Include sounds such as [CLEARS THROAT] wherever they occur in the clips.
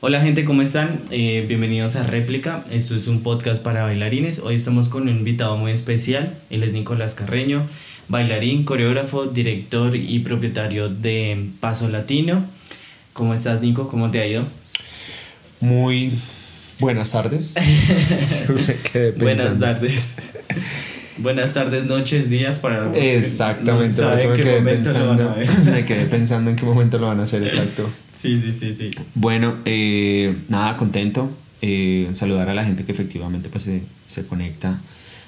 Hola gente, ¿cómo están? Eh, bienvenidos a Réplica. Esto es un podcast para bailarines. Hoy estamos con un invitado muy especial. Él es Nicolás Carreño, bailarín, coreógrafo, director y propietario de Paso Latino. ¿Cómo estás, Nico? ¿Cómo te ha ido? Muy buenas tardes. [LAUGHS] [LAUGHS] buenas tardes. [LAUGHS] Buenas tardes, noches, días para Exactamente, no eso me quedé, pensando, [LAUGHS] me quedé pensando en qué momento lo van a hacer, exacto. Sí, sí, sí, sí. Bueno, eh, nada, contento. Eh, saludar a la gente que efectivamente pues, se, se conecta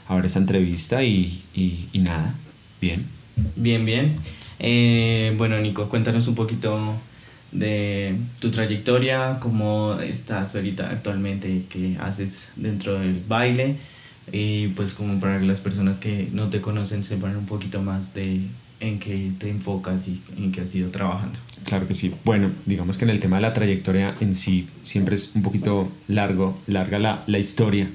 a ver esta entrevista y, y, y nada, bien. Bien, bien. Eh, bueno, Nico, cuéntanos un poquito de tu trayectoria, cómo estás ahorita actualmente, qué haces dentro del baile y pues como para que las personas que no te conocen sepan un poquito más de en qué te enfocas y en qué has ido trabajando. Claro que sí. Bueno, digamos que en el tema de la trayectoria en sí siempre es un poquito largo, larga la, la historia.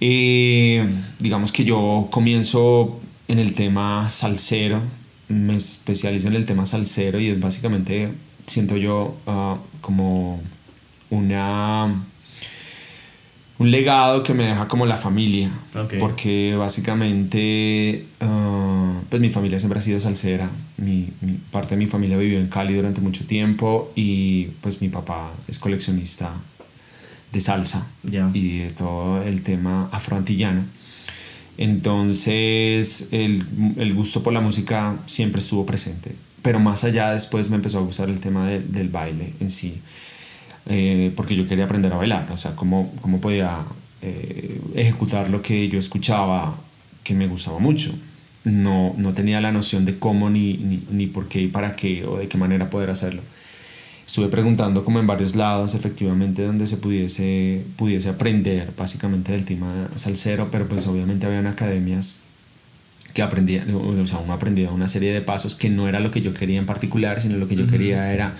Eh, digamos que yo comienzo en el tema salsero, me especializo en el tema salsero y es básicamente, siento yo, uh, como una un legado que me deja como la familia. Porque básicamente, ah, pues mi familia siempre ha sido salsera. Mi, parte de mi familia vivió en Cali durante mucho tiempo y pues mi papá es coleccionista de salsa y de todo el tema afroantillano. Entonces el, el, gusto por la música siempre estuvo presente. Pero más allá después me empezó a gustar el tema del baile en sí. Eh, porque yo quería aprender a bailar, o sea, cómo, cómo podía eh, ejecutar lo que yo escuchaba que me gustaba mucho. No, no tenía la noción de cómo, ni, ni, ni, por qué y para qué, o de qué manera poder hacerlo. Estuve preguntando como en varios lados, efectivamente, donde se pudiese, pudiese aprender básicamente del tema salsero, pero pues obviamente habían academias que aprendía, o sea, uno aprendía una serie de pasos que no era lo que yo quería en particular, sino lo que yo quería era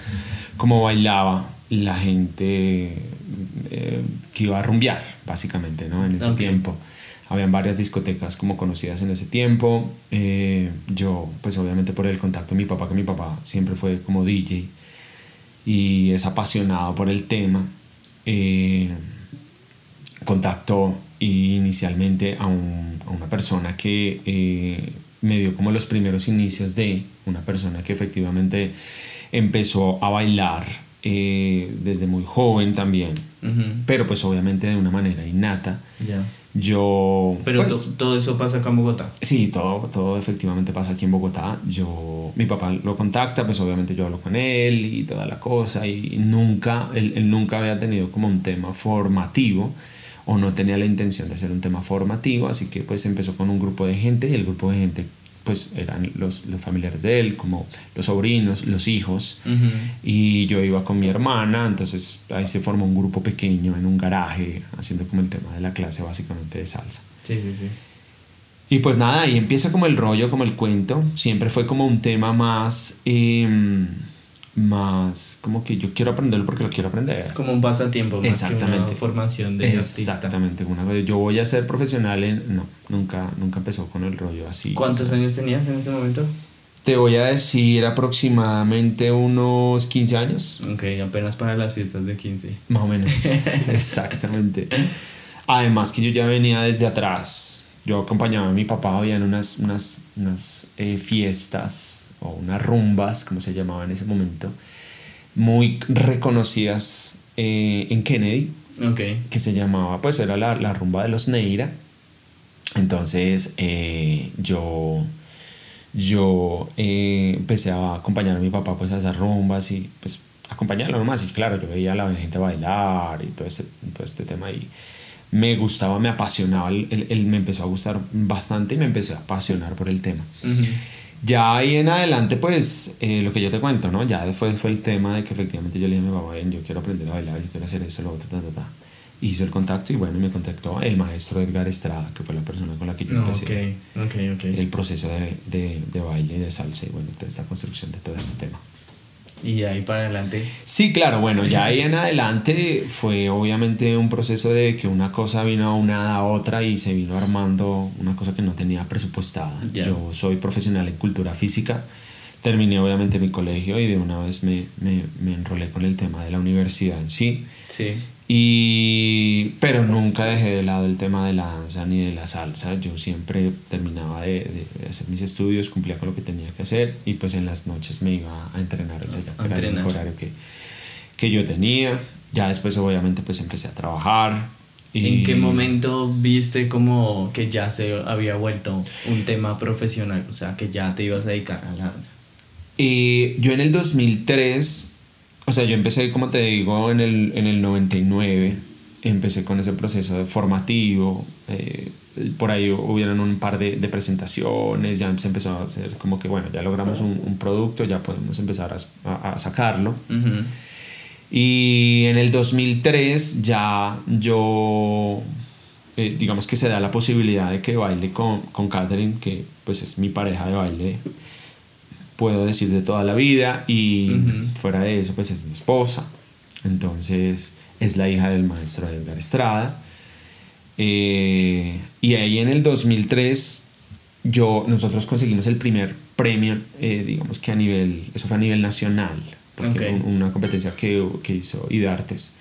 cómo bailaba la gente eh, que iba a rumbear, básicamente, ¿no? En ese tiempo. Habían varias discotecas como conocidas en ese tiempo. Eh, yo, pues obviamente por el contacto de mi papá, que mi papá siempre fue como DJ y es apasionado por el tema, eh, contactó inicialmente a, a, una persona que me dio como los primeros inicios de una persona que efectivamente empezó a bailar eh, desde muy joven también, pero pues obviamente de una manera innata. Yo... Pero pues, todo eso pasa acá en Bogotá. Sí, todo, todo efectivamente pasa aquí en Bogotá. Yo, mi papá lo contacta, pues obviamente yo hablo con él y toda la cosa y nunca, él, él nunca había tenido como un tema formativo o no tenía la intención de hacer un tema formativo, así que pues empezó con un grupo de gente y el grupo de gente pues eran los, los, familiares de él, como los sobrinos, los hijos, y yo iba con mi hermana, entonces ahí se formó un grupo pequeño en un garaje, haciendo como el tema de la clase básicamente de salsa. Sí, sí, sí. Y pues nada, ahí empieza como el rollo, como el cuento, siempre fue como un tema más... Eh, más como que yo quiero aprenderlo porque lo quiero aprender. Como un pasatiempo, más Exactamente. que una formación de Exactamente. Una vez yo voy a ser profesional en... No, nunca, nunca empezó con el rollo así. ¿Cuántos años tenías en ese momento? Te voy a decir aproximadamente unos 15 años. Ok, apenas para las fiestas de 15. Más o menos. [LAUGHS] Exactamente. Además que yo ya venía desde atrás. Yo acompañaba a mi papá, había unas, unas, unas eh, fiestas o unas rumbas, como se llamaba en ese momento, muy reconocidas eh, en Kennedy, que se llamaba, pues era la, la rumba de los Neira. Entonces eh, yo, yo eh, empecé a acompañar a mi papá pues a esas rumbas y pues acompañarlo nomás y claro, yo veía a la gente bailar y todo este, todo este tema y me gustaba, me apasionaba, él, me empezó a gustar bastante y me empecé a apasionar por el tema. Ya ahí en adelante, pues, eh, lo que yo te cuento, ¿no? Ya después fue el tema de que efectivamente yo le dije a mi papá, yo quiero aprender a bailar, yo quiero hacer eso, lo otro, ta, ta, ta. Hizo el contacto y bueno, me contactó el maestro Edgar Estrada, que fue la persona con la que yo empecé el proceso de, de, de baile y de salsa y bueno, toda esta construcción de todo este tema. Y de ahí para adelante. Sí, claro, bueno, ya ahí en adelante fue obviamente un proceso de que una cosa vino una a otra y se vino armando una cosa que no tenía presupuestada. Yo soy profesional en cultura física, terminé obviamente mi colegio y de una vez me, me, me enrolé con el tema de la universidad en sí. Sí. Y, pero nunca dejé de lado el tema de la danza ni de la salsa. Yo siempre terminaba de, de hacer mis estudios, cumplía con lo que tenía que hacer y pues en las noches me iba a entrenar. O sea, ya A era entrenar. horario que, que yo tenía. Ya después obviamente pues empecé a trabajar. Y ¿En qué momento viste como que ya se había vuelto un tema profesional? O sea, que ya te ibas a dedicar a la danza. Y yo en el 2003, o sea, yo empecé, como te digo, en el, en el 99, empecé con ese proceso de formativo, eh, por ahí hubieron un par de, de presentaciones, ya se empezó a hacer como que, bueno, ya logramos un, un producto, ya podemos empezar a, sacarlo. Y en el 2003 ya yo, eh, digamos que se da la posibilidad de que baile con, con Catherine, que pues es mi pareja de baile, puedo decir de toda la vida, y fuera de eso pues es mi esposa. Entonces es la hija del maestro Edgar Estrada. Eh, y ahí en el 2003 yo, nosotros conseguimos el primer premio, eh, digamos que a nivel, eso fue a nivel nacional, porque una competencia que, que hizo IDARTES.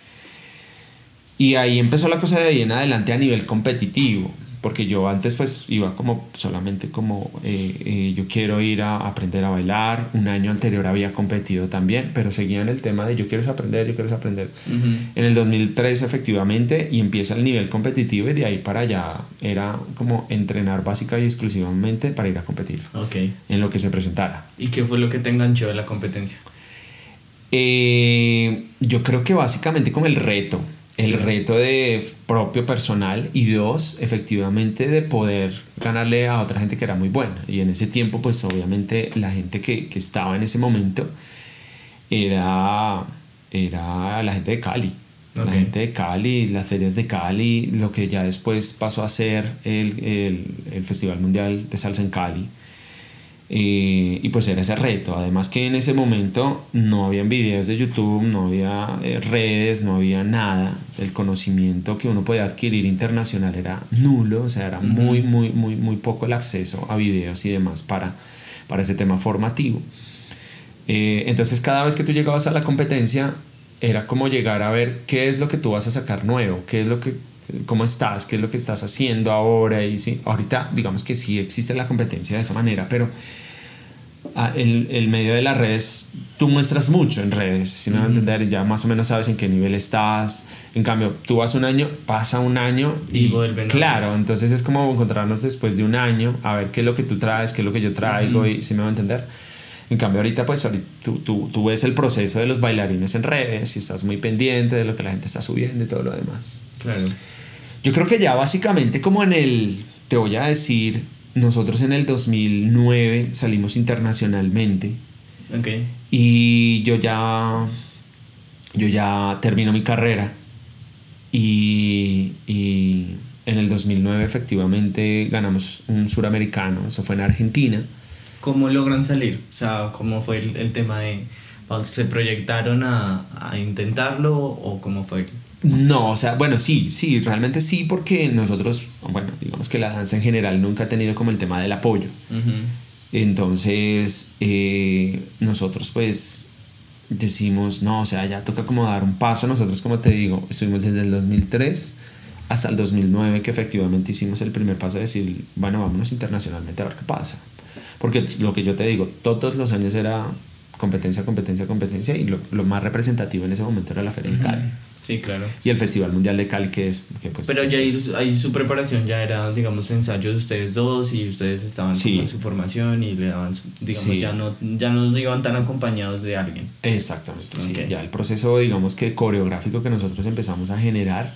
Y ahí empezó la cosa de ahí en adelante a nivel competitivo, porque yo antes pues iba como solamente como eh, eh, yo quiero ir a aprender a bailar, un año anterior había competido también, pero seguía en el tema de yo quiero aprender, yo quiero aprender. En el 2003 efectivamente y empieza el nivel competitivo y de ahí para allá era como entrenar básica y exclusivamente para ir a competir Ok. en lo que se presentara. ¿Y qué fue lo que te enganchó de la competencia? Eh, yo creo que básicamente como el reto, el reto de propio personal y dos, efectivamente de poder ganarle a otra gente que era muy buena. Y en ese tiempo, pues obviamente la gente que, que estaba en ese momento era, era la gente de Cali. La gente de Cali, las ferias de Cali, lo que ya después pasó a ser el, el, el Festival Mundial de Salsa en Cali. Eh, y pues era ese reto. Además que en ese momento no habían videos de YouTube, no había eh, redes, no había nada. El conocimiento que uno podía adquirir internacional era nulo, o sea, era muy, muy, muy, muy poco el acceso a videos y demás para, para ese tema formativo. Eh, entonces cada vez que tú llegabas a la competencia era como llegar a ver qué es lo que tú vas a sacar nuevo, qué es lo que cómo estás, qué es lo que estás haciendo ahora y sí, ahorita digamos que sí existe la competencia de esa manera, pero ah, el, el medio de las redes tú muestras mucho en redes, si me van a entender, ya más o menos sabes en qué nivel estás. En cambio, tú vas un año, pasa un año y, Y vuelven a- claro, entonces es como encontrarnos después de un año, a ver qué es lo que tú traes, qué es lo que yo traigo y si me va a entender. En cambio, ahorita, pues, ahorita tú, tú, tú ves el proceso de los bailarines en redes y estás muy pendiente de lo que la gente está subiendo y todo lo demás. Claro. Yo creo que ya básicamente como en el, te voy a decir, nosotros en el 2009 salimos internacionalmente Ok. y yo ya, yo ya termino mi carrera y, y en el 2009 efectivamente ganamos un suramericano, eso fue en Argentina. ¿Cómo logran salir? O sea, ¿cómo fue el, el tema de... ¿Se proyectaron a, a intentarlo o cómo fue? No, o sea, bueno, sí, sí, realmente sí, porque nosotros, bueno, digamos que la danza en general nunca ha tenido como el tema del apoyo. Entonces, eh, nosotros pues decimos, no, o sea, ya toca como dar un paso. Nosotros, como te digo, estuvimos desde el 2003 hasta el 2009 que efectivamente hicimos el primer paso de decir, bueno, vámonos internacionalmente a ver qué pasa. Porque lo que yo te digo, todos los años era competencia, competencia, competencia y lo, lo más representativo en ese momento era la Feria de Cali Sí, claro. y el Festival Mundial de Cali que es... Que pues, Pero ya ahí, es- ahí su preparación ya era, digamos, ensayo de ustedes dos y ustedes estaban Sí. en su formación y le daban, su- digamos, Sí. ya, no, ya no iban tan acompañados de alguien. Exactamente, sí. Ok. Ya el proceso, digamos que coreográfico que nosotros empezamos a generar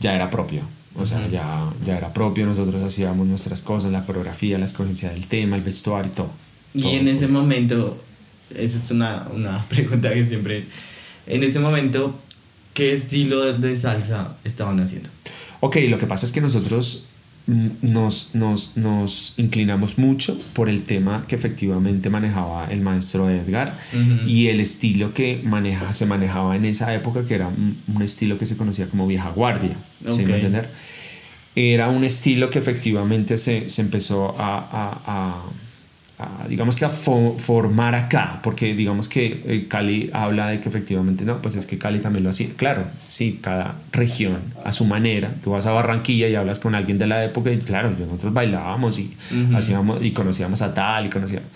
ya era propio. O sea, Ujú. ya, ya era propio, nosotros hacíamos nuestras cosas, la coreografía, la escogencia del tema, el vestuario y todo. Y Todo, en todo. ese momento, esa es una, una [LAUGHS] pregunta que siempre... En ese momento, ¿qué estilo de salsa estaban haciendo? Ok, lo que pasa es que nosotros nos, nos, nos inclinamos mucho por el tema que efectivamente manejaba el maestro Edgar Ujú. y el estilo que maneja, se manejaba en esa época, que era un, un estilo que se conocía como vieja guardia. ¿sí me entender? Era un estilo que efectivamente se, se empezó a, a- a- a, digamos que a formar acá, porque digamos que eh, Cali habla de que efectivamente no, pues es que Cali también lo hacía. Claro, sí, cada región a su manera. Tú vas a Barranquilla y hablas con alguien de la época y claro, nosotros bailábamos y hacíamos y conocíamos a tal y conocíamos.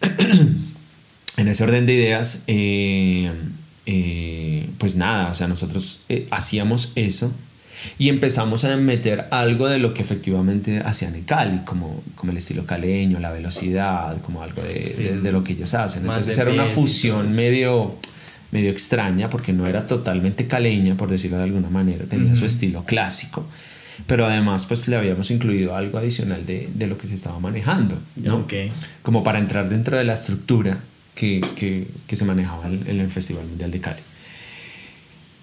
[CLEARS THROAT] en ese orden de ideas, eh, eh, pues nada, o sea, nosotros hacíamos eso y empezamos a meter algo de lo que efectivamente hacían en Cali, como, como el estilo caleño, la velocidad, como algo de, de, lo que ellos hacen. Entonces era una fusión medio, medio extraña porque no era totalmente caleña, por decirlo de alguna manera, tenía su estilo clásico. Pero además, pues le habíamos incluido algo adicional de, de lo que se estaba manejando, ¿no? Okay. Como para entrar dentro de la estructura que, que, que se manejaba en el Festival Mundial de Cali.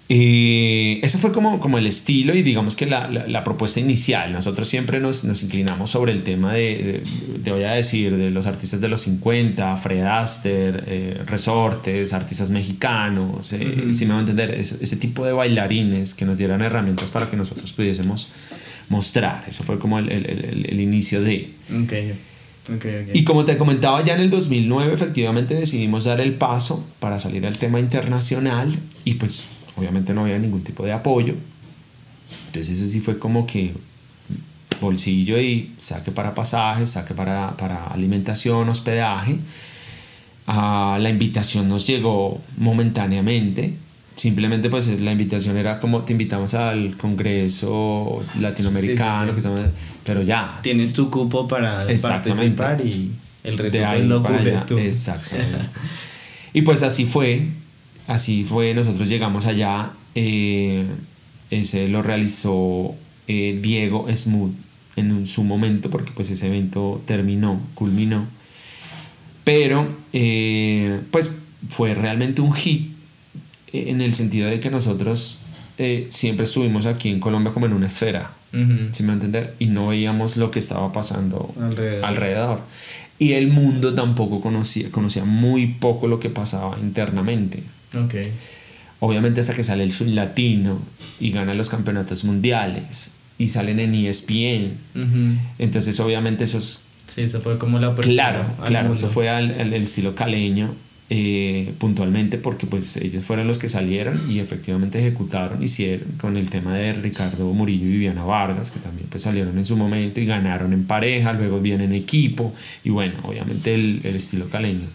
Y eso fue como, como el estilo y digamos que la, la, propuesta inicial. Nosotros siempre nos, nos, inclinamos sobre el tema de, te voy a decir, de los artistas de los 50, Fred Aster, eh, Resortes, artistas mexicanos, eh, si me va a entender, ese, tipo de bailarines que nos dieran herramientas para que nosotros pudiésemos mostrar. Eso fue como el, el, el, inicio de... Okay. Okay, okay. Y como te comentaba, ya en el 2009 efectivamente decidimos dar el paso para salir al tema internacional y pues obviamente no había ningún tipo de apoyo. Entonces eso sí fue como que bolsillo y saque para pasajes, saque para, para alimentación, hospedaje. Ah, la invitación nos llegó momentáneamente. Simplemente pues la invitación era como te invitamos al Congreso Latinoamericano, pero ya. Tienes tu cupo para participar y el resto pues lo cubres tú. Exactamente. y pues así fue. Así fue, nosotros llegamos allá, eh, ese lo realizó eh, Diego Smooth en su momento, porque pues ese evento terminó, culminó, pero eh, pues fue realmente un hit en el sentido de que nosotros siempre estuvimos aquí en Colombia como en una esfera, si me entender, y no veíamos lo que estaba pasando alrededor. alrededor. Y el mundo tampoco conocía, conocía muy poco lo que pasaba internamente. Okay. Obviamente hasta que sale el Sur Latino y gana los campeonatos mundiales y salen en ESPN. Entonces obviamente esos... Sí, eso fue como la Claro, claro, eso fue al, estilo caleño eh, puntualmente porque pues ellos fueron los que salieron y efectivamente ejecutaron, hicieron con el tema de Ricardo Murillo y Viviana Vargas, que también pues salieron en su momento y ganaron en pareja, luego vienen en equipo y bueno, obviamente el, el estilo caleño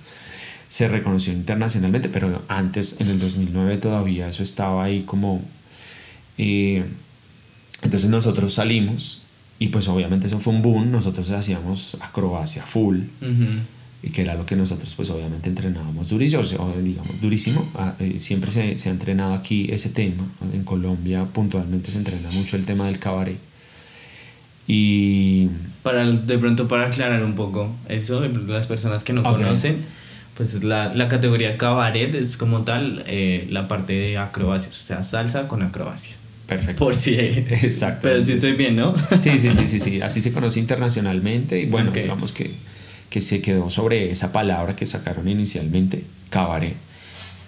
se reconoció internacionalmente, pero antes, en el 2009 todavía eso estaba ahí como... Eh, entonces nosotros salimos y pues obviamente eso fue un boom, nosotros hacíamos acrobacia full. Y que era lo que nosotros pues obviamente entrenábamos durísimo, digamos durísimo. Ah, eh, siempre se, se, ha entrenado aquí ese tema. En Colombia puntualmente se entrena mucho el tema del cabaret. Y... Para, de pronto para aclarar un poco eso, las personas que no conocen, pues la, la, categoría cabaret es como tal eh, la parte de acrobacias, o sea, salsa con acrobacias. Perfecto. Por si. [LAUGHS] Exacto. Pero si estoy bien, ¿no? Sí, sí, sí, sí, sí. Así se conoce internacionalmente y bueno, digamos que, que se quedó sobre esa palabra que sacaron inicialmente, cabaret.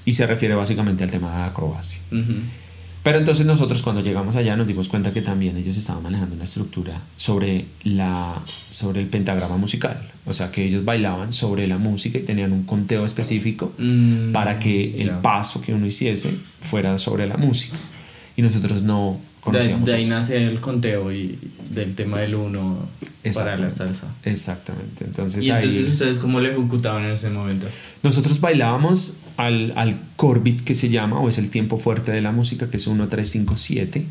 Y se refiere básicamente al tema de acrobacia. Pero entonces nosotros cuando llegamos allá nos dimos cuenta que también ellos estaban manejando una estructura sobre, la, sobre el pentagrama musical. O sea que ellos bailaban sobre la música y tenían un conteo específico mm, para que el paso que uno hiciese fuera sobre la música. Y nosotros no conocíamos de, de ahí nace el conteo y del tema del uno para la salsa. Exactamente. Entonces, ¿Y entonces ustedes cómo le ejecutaban en ese momento? Nosotros bailábamos al, al Corbit que se llama, o es el tiempo fuerte de la música, que es 1, 3, 5, 7,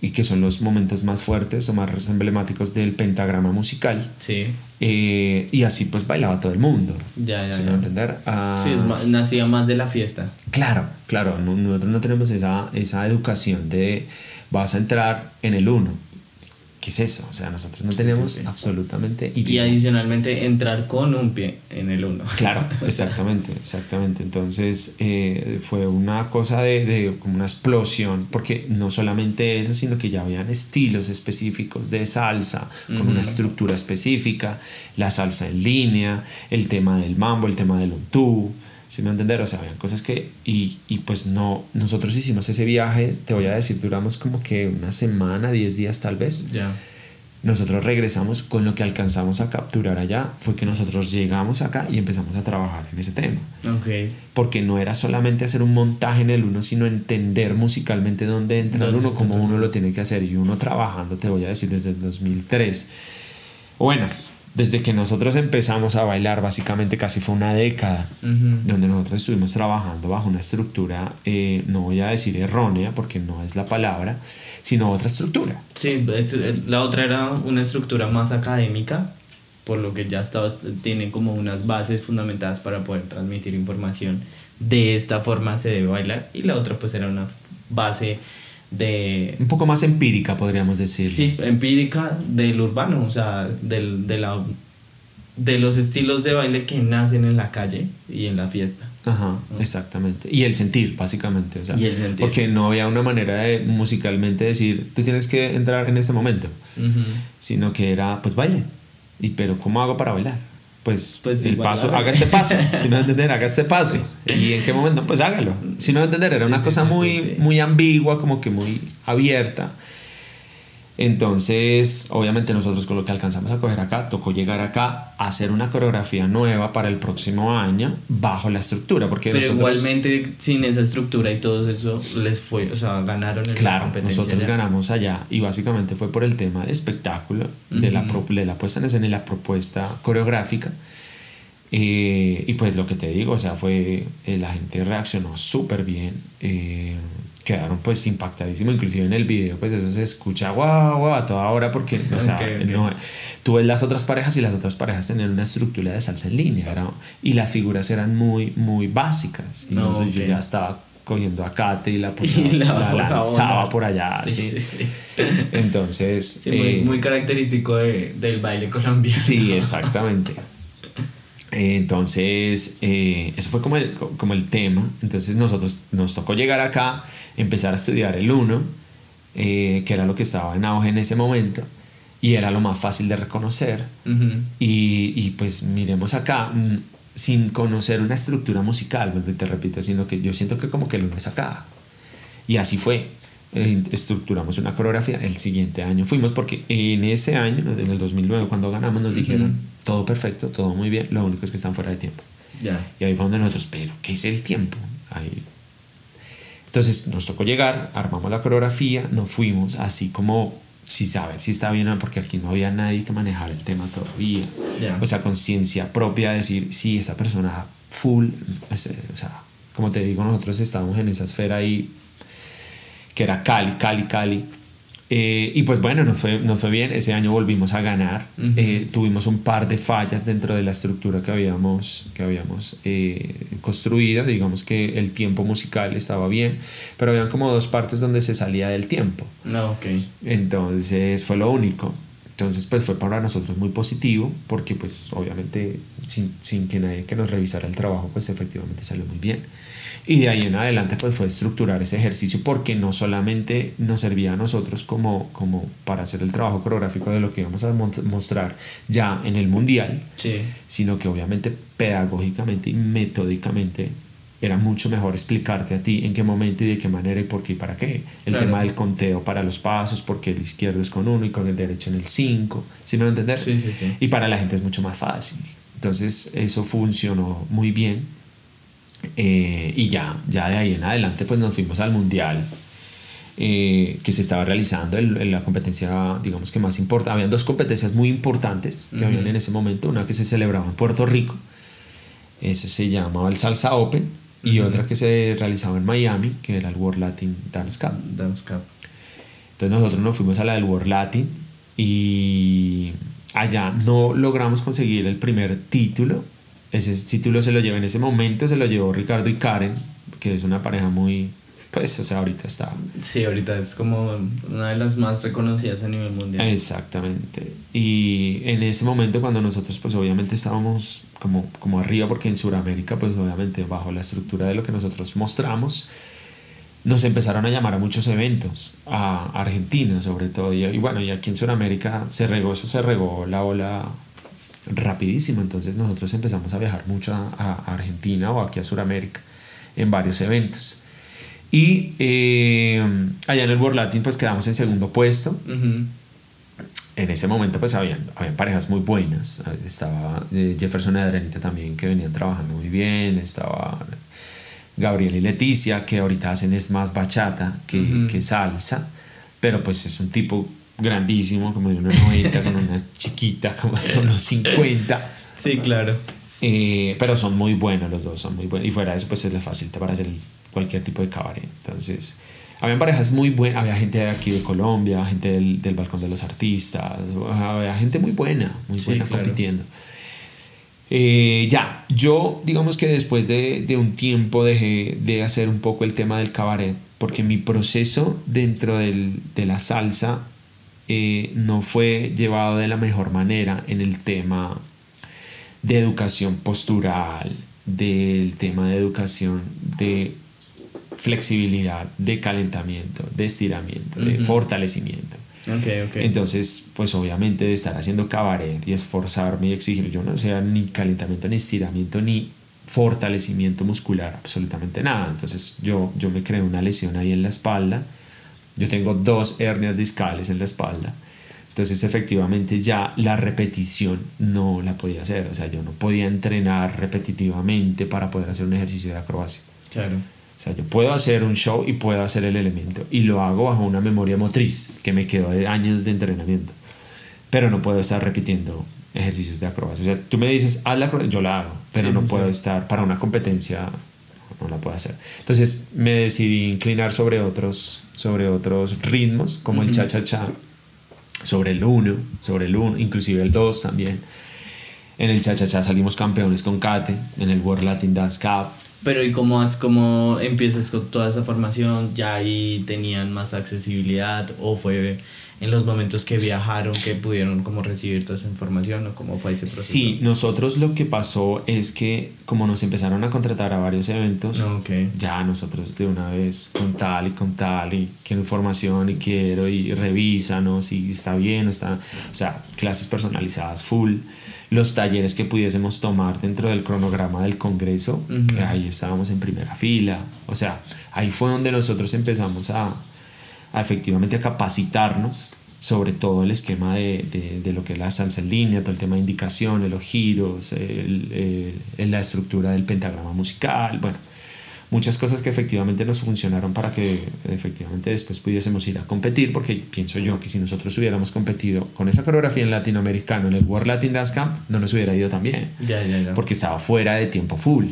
y que son los momentos más fuertes o más emblemáticos del pentagrama musical. Sí. Eh, y así pues bailaba todo el mundo. Ya, ya. ¿Se ya. entender? Ah, sí, es más, nacía más de la fiesta. Claro, claro. Nosotros no tenemos esa, esa educación de vas a entrar en el 1 ¿Qué es eso? O sea, nosotros no tenemos absolutamente idea. Y adicionalmente entrar con un pie en el uno. [LAUGHS] Claro, exactamente, exactamente. Entonces eh, fue una cosa de, de, como una explosión, porque no solamente eso, sino que ya habían estilos específicos de salsa, con una estructura específica, la salsa en línea, el tema del mambo, el tema del ontú. ¿Sí me entender? O sea, habían cosas que... Y, y, pues no, nosotros hicimos ese viaje, te voy a decir, duramos como que una semana, 10 días tal vez. Ya. nosotros regresamos con lo que alcanzamos a capturar allá, fue que nosotros llegamos acá y empezamos a trabajar en ese tema. Ok. Porque no era solamente hacer un montaje en el uno, sino entender musicalmente dónde entra el uno, cómo uno lo tiene que hacer. Y uno trabajando, te voy a decir, desde el 2003. Bueno, desde que nosotros empezamos a bailar, básicamente casi fue una década Ujú. donde nosotros estuvimos trabajando bajo una estructura, eh, no voy a decir errónea, porque no es la palabra, sino otra estructura. Sí, es- eh, la otra era una estructura más académica, por lo que ya estaba, tiene como unas bases fundamentadas para poder transmitir información. De esta forma se debe bailar. Y la otra pues era una base de... Un poco más empírica, podríamos decir. Sí, empírica del urbano, o sea, del, de, la, de los estilos de baile que nacen en la calle y en la fiesta. Ajá, exactamente. Y el sentir, básicamente. O sea, Y el sentir. Porque no había una manera de musicalmente decir, tú tienes que entrar en este momento, sino que era, pues baile. Y pero, ¿cómo hago para bailar? Pues, Pues el igual, paso, haga este paso. [LAUGHS] si no va a entender, haga este paso. ¿Y en qué momento? Pues hágalo. Si no va a entender, era Sí, una sí, cosa sí, muy, muy ambigua, como que muy abierta. Entonces, obviamente nosotros con lo que alcanzamos a coger acá, tocó llegar acá a hacer una coreografía nueva para el próximo año bajo la estructura, porque Pero nosotros, igualmente sin esa estructura y todo eso les fue, o sea, ganaron en la claro, competencia. nosotros ya. ganamos allá y básicamente fue por el tema de espectáculo, de, la Ujú. pro- de la puesta en escena y la propuesta coreográfica. Eh, y pues lo que te digo, o sea, fue, eh, la gente reaccionó súper bien, eh, quedaron pues impactadísimos, inclusive en el video pues eso se escucha guau, guau, a toda hora porque, o sea, no- tú ves las otras parejas y las otras parejas tenían una estructura de salsa en línea era- y las figuras eran muy, muy básicas. Y No, yo ya estaba cogiendo a Kate y la, [LAUGHS] Y la, la- la la lanzaba por allá. Sí, ¿sí? sí. Entonces, Sí, muy, eh, muy característico de- del baile colombiano. Sí, exactamente. Eh, Entonces, eh, eso fue como el, como el tema. Entonces, nosotros nos tocó llegar acá, empezar a estudiar el 1, que era lo que estaba en auge en ese momento, y era lo más fácil de reconocer. Y, y, pues miremos acá, mm, sin conocer una estructura musical, te repito, sino que yo siento que como que el 1 es acá. Y así fue. Eh, estructuramos una coreografía. El siguiente año fuimos porque en ese año, en el 2009, cuando ganamos, nos dijeron todo perfecto, todo muy bien, lo único es que están fuera de tiempo. Ya. Y ahí fue donde nosotros, pero ¿qué es el tiempo? Ahí. Entonces nos tocó llegar, armamos la coreografía, nos fuimos así como si saber si está bien o no, porque aquí no había nadie que manejara el tema todavía. Ya. O sea, conciencia propia, decir, sí, esta persona full, o sea, como te digo, nosotros estábamos en esa esfera ahí que era Cali, Cali, Cali. Eh, y pues bueno, nos fue, nos fue bien. Ese año volvimos a ganar. Eh, tuvimos un par de fallas dentro de la estructura que habíamos, que habíamos eh, construido. Digamos que el tiempo musical estaba bien, pero habían como dos partes donde se salía del tiempo. No, ok. Entonces fue lo único. Entonces pues fue para nosotros muy positivo porque pues obviamente sin, sin que nadie que nos revisara el trabajo pues efectivamente salió muy bien. Y de ahí en adelante pues fue estructurar ese ejercicio porque no solamente nos servía a nosotros como, como para hacer el trabajo coreográfico de lo que íbamos a mostrar ya en el mundial, Sí. sino que obviamente pedagógicamente y metódicamente era mucho mejor explicarte a ti en qué momento y de qué manera y por qué y para qué. El Claro. tema del conteo para los pasos, porque el izquierdo es con uno y con el derecho en el 5, ¿sí me a entender? Sí, sí, sí. Y para la gente es mucho más fácil. Entonces eso funcionó muy bien. Eh, y ya, ya de ahí en adelante pues nos fuimos al mundial eh, que se estaba realizando el- el- la competencia digamos que más importante. Habían dos competencias muy importantes que Ujú. habían en ese momento. Una que se celebraba en Puerto Rico. Ese se llamaba el Salsa Open. Y Ujú. otra que se realizaba en Miami, que era el World Latin Dance Cup. Dance Cup. Entonces nosotros nos fuimos a la del World Latin y allá no logramos conseguir el primer título. Ese título se lo lleva en ese momento, se lo llevó Ricardo y Karen, que es una pareja muy, pues, o sea, ahorita está. Sí, ahorita es como una de las más reconocidas a nivel mundial. Exactamente. Y en ese momento cuando nosotros pues obviamente estábamos como, como arriba, porque en Sudamérica pues obviamente bajo la estructura de lo que nosotros mostramos, nos empezaron a llamar a muchos eventos, a Argentina sobre todo, y, y bueno, y aquí en Sudamérica se regó, eso se regó la ola rapidísimo, entonces nosotros empezamos a viajar mucho a, a Argentina o aquí a Sudamérica en varios eventos. Y eh, allá en el World Latin pues quedamos en segundo puesto, en ese momento pues habían, habían parejas muy buenas. Estaba eh, Jefferson y Adrenita también que venían trabajando muy bien. Estaba Gabriel y Leticia que ahorita hacen es más bachata que, que salsa. Pero pues es un tipo grandísimo, como de unos 90, con una chiquita como de unos 50. Sí, claro. Eh, pero son muy buenos los dos, son muy buenos. Y fuera de eso, pues es les facilita para hacer cualquier tipo de cabaret. Entonces, habían parejas muy buenas, había gente de aquí de Colombia, gente del, del Balcón de los Artistas, había gente muy buena, muy buena compitiendo. Eh, ya, yo digamos que después de, de, un tiempo dejé de hacer un poco el tema del cabaret, porque mi proceso dentro del, de la salsa eh, no fue llevado de la mejor manera en el tema de educación postural, del tema de educación de flexibilidad, de calentamiento, de estiramiento, de fortalecimiento. Okay, okay. Entonces, pues obviamente de estar haciendo cabaret y esforzarme y exigir, yo no sea ni calentamiento, ni estiramiento, ni fortalecimiento muscular, absolutamente nada. Entonces yo, yo me creé una lesión ahí en la espalda. Yo tengo dos hernias discales en la espalda. Entonces efectivamente ya la repetición no la podía hacer, o sea, yo no podía entrenar repetitivamente para poder hacer un ejercicio de acrobacia. Claro. O sea, yo puedo hacer un show y puedo hacer el elemento y lo hago bajo una memoria motriz que me quedó de años de entrenamiento, pero no puedo estar repitiendo ejercicios de acrobacia. O sea, tú me dices, haz la acrobacia, yo la hago, pero no puedo estar para una competencia, no la puedo hacer. Entonces me decidí inclinar sobre otros, sobre otros ritmos, como el cha-cha-cha sobre el 1, sobre el 1, inclusive el 2 también. En el cha-cha-cha salimos campeones con Kate, en el World Latin Dance Cup. Pero ¿y cómo, has, cómo empiezas con toda esa formación? ¿Ya ahí tenían más accesibilidad o fue en los momentos que viajaron que pudieron como recibir toda esa información o cómo fue ese proceso? Sí, nosotros lo que pasó es que como nos empezaron a contratar a varios eventos, okay. ya nosotros de una vez con tal y con tal y quiero información y quiero y revísanos y está bien, está, o sea, clases personalizadas full los talleres que pudiésemos tomar dentro del cronograma del Congreso, uh -huh. ahí estábamos en primera fila. O sea, ahí fue donde nosotros empezamos a, a efectivamente a capacitarnos sobre todo el esquema de, de, de, lo que es la salsa en línea, todo el tema de indicaciones, los giros, el, el, la estructura del pentagrama musical, bueno, muchas cosas que efectivamente nos funcionaron para que efectivamente después pudiésemos ir a competir, porque pienso yo que si nosotros hubiéramos competido con esa coreografía en latinoamericano, en el World Latin Dance Camp, no nos hubiera ido tan bien, ya, ya, ya. porque estaba fuera de tiempo full.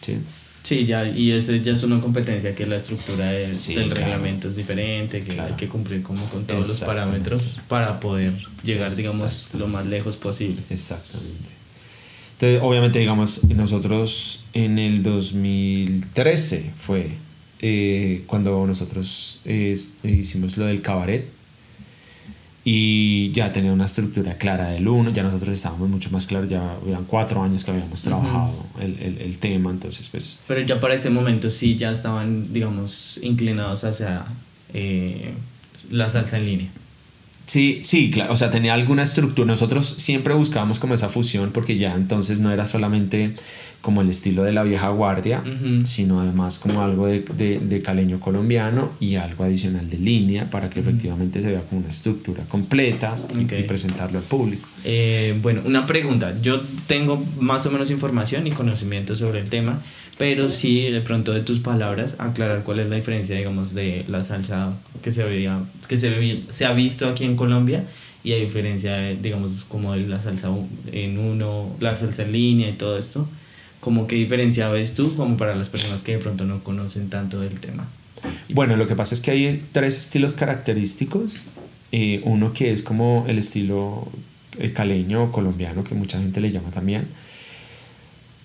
¿sí? Sí, ya, y ese ya es una competencia que la estructura del, sí, del claro. reglamento es diferente, que claro. hay que cumplir como con todos los parámetros para poder llegar, digamos, lo más lejos posible. Exactamente. Entonces, obviamente, digamos, nosotros en el 2013 fue eh, cuando nosotros eh, hicimos lo del cabaret y ya tenía una estructura clara del uno, ya nosotros estábamos mucho más claros, ya habían cuatro años que habíamos trabajado uh -huh. el, el, el, tema, entonces pues... Pero ya para ese momento sí ya estaban, digamos, inclinados hacia eh, la salsa en línea. Sí, sí, claro, o sea, tenía alguna estructura, nosotros siempre buscábamos como esa fusión porque ya entonces no era solamente como el estilo de la vieja guardia, uh -huh. sino además como algo de, de, de, caleño colombiano y algo adicional de línea para que uh -huh. efectivamente se vea como una estructura completa okay. y, presentarlo al público. Eh, bueno, una pregunta, yo tengo más o menos información y conocimiento sobre el tema, pero sí de pronto de tus palabras aclarar cuál es la diferencia, digamos, de la salsa que se, veía, que se, se ha visto aquí en Colombia y a diferencia, de, digamos, como de la salsa en uno, la salsa en línea y todo esto como qué diferencia ves tú como para las personas que de pronto no conocen tanto del tema? Bueno, lo que pasa es que hay tres estilos característicos. Eh, uno que es como el estilo el caleño o colombiano, que mucha gente le llama también,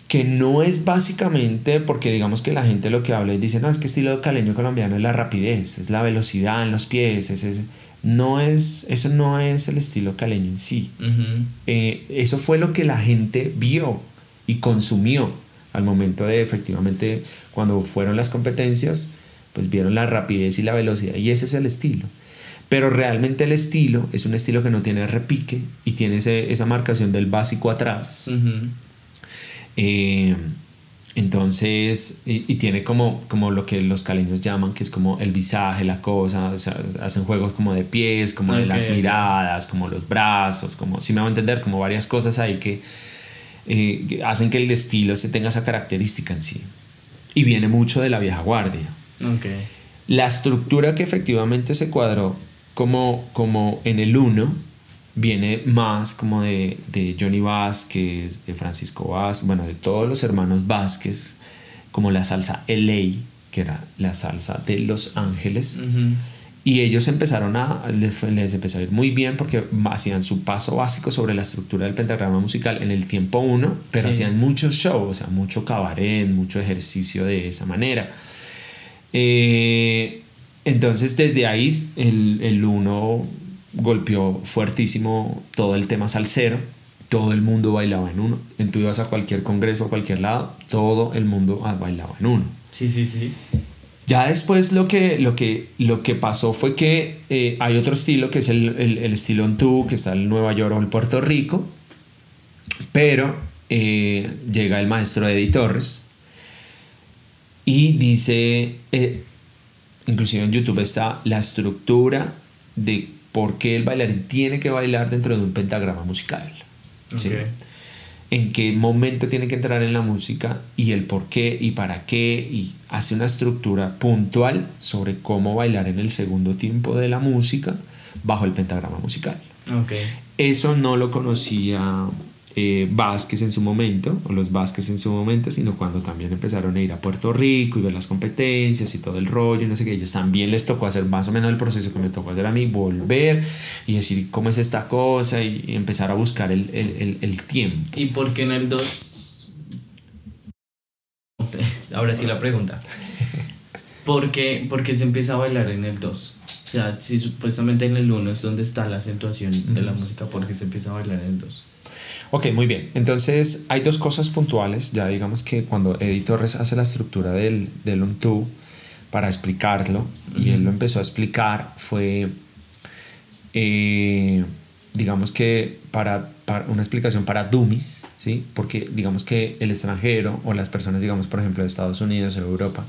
que no es básicamente porque digamos que la gente lo que habla y dice, no, es que estilo caleño colombiano es la rapidez, es la velocidad en los pies, es, es no es, eso no es el estilo caleño en sí. Uh -huh. eh, eso fue lo que la gente vio y consumió al momento de efectivamente cuando fueron las competencias pues vieron la rapidez y la velocidad y ese es el estilo pero realmente el estilo es un estilo que no tiene repique y tiene ese, esa marcación del básico atrás uh -huh. Eh, Entonces, y, y tiene como, como lo que los caleños llaman, que es como el visaje, la cosa, o sea, hacen juegos como de pies, como de las miradas, como los brazos, como, si me va a entender, como varias cosas ahí que, eh, que hacen que el estilo se tenga esa característica en sí. Y viene mucho de la vieja guardia. Ok. La estructura que efectivamente se cuadró como, como en el 1 viene más como de, de Johnny Vázquez, de Francisco Vázquez, bueno, de todos los hermanos Vázquez, como la salsa LA, que era la salsa de Los Ángeles. Y ellos empezaron a, les, empezó a ir muy bien porque hacían su paso básico sobre la estructura del pentagrama musical en el tiempo 1, pero Sí. hacían mucho show, o sea, mucho cabaret, mucho ejercicio de esa manera. Eh, entonces, desde ahí, el, el 1 golpeó fuertísimo todo el tema salsero. Todo el mundo bailaba en uno. En tú ibas a cualquier congreso, a cualquier lado, todo el mundo ah, bailaba en uno. Sí, sí, sí. Ya después lo que, lo que, lo que pasó fue que eh, hay otro estilo que es el, el, el estilo Ontú, que está en Nueva York o en Puerto Rico, pero eh, llega el maestro Eddie Torres y dice, eh, inclusive en YouTube está la estructura de por qué el bailarín tiene que bailar dentro de un pentagrama musical. en qué momento tiene que entrar en la música y el por qué y para qué y hace una estructura puntual sobre cómo bailar en el segundo tiempo de la música bajo el pentagrama musical. Ok. Eso no lo conocía eh, Vázquez en su momento, o los Vázquez en su momento, sino cuando también empezaron a ir a Puerto Rico y ver las competencias y todo el rollo, y no sé qué, ellos también les tocó hacer más o menos el proceso que me tocó hacer a mí, volver y decir cómo es esta cosa y, empezar a buscar el, el, el, el tiempo. ¿Y por qué en el 2? Ahora sí la pregunta. ¿Por qué, por qué se empieza a bailar en el 2? O sea, si supuestamente en el 1 es donde está la acentuación de la música, ¿por qué se empieza a bailar en el 2? Ok, muy bien. Entonces hay dos cosas puntuales. Ya digamos que cuando Eddie Torres hace la estructura del, del para explicarlo, y él lo empezó a explicar, fue, eh, digamos que para, para una explicación para dummies, ¿sí? Porque digamos que el extranjero o las personas, digamos, por ejemplo, de Estados Unidos o Europa,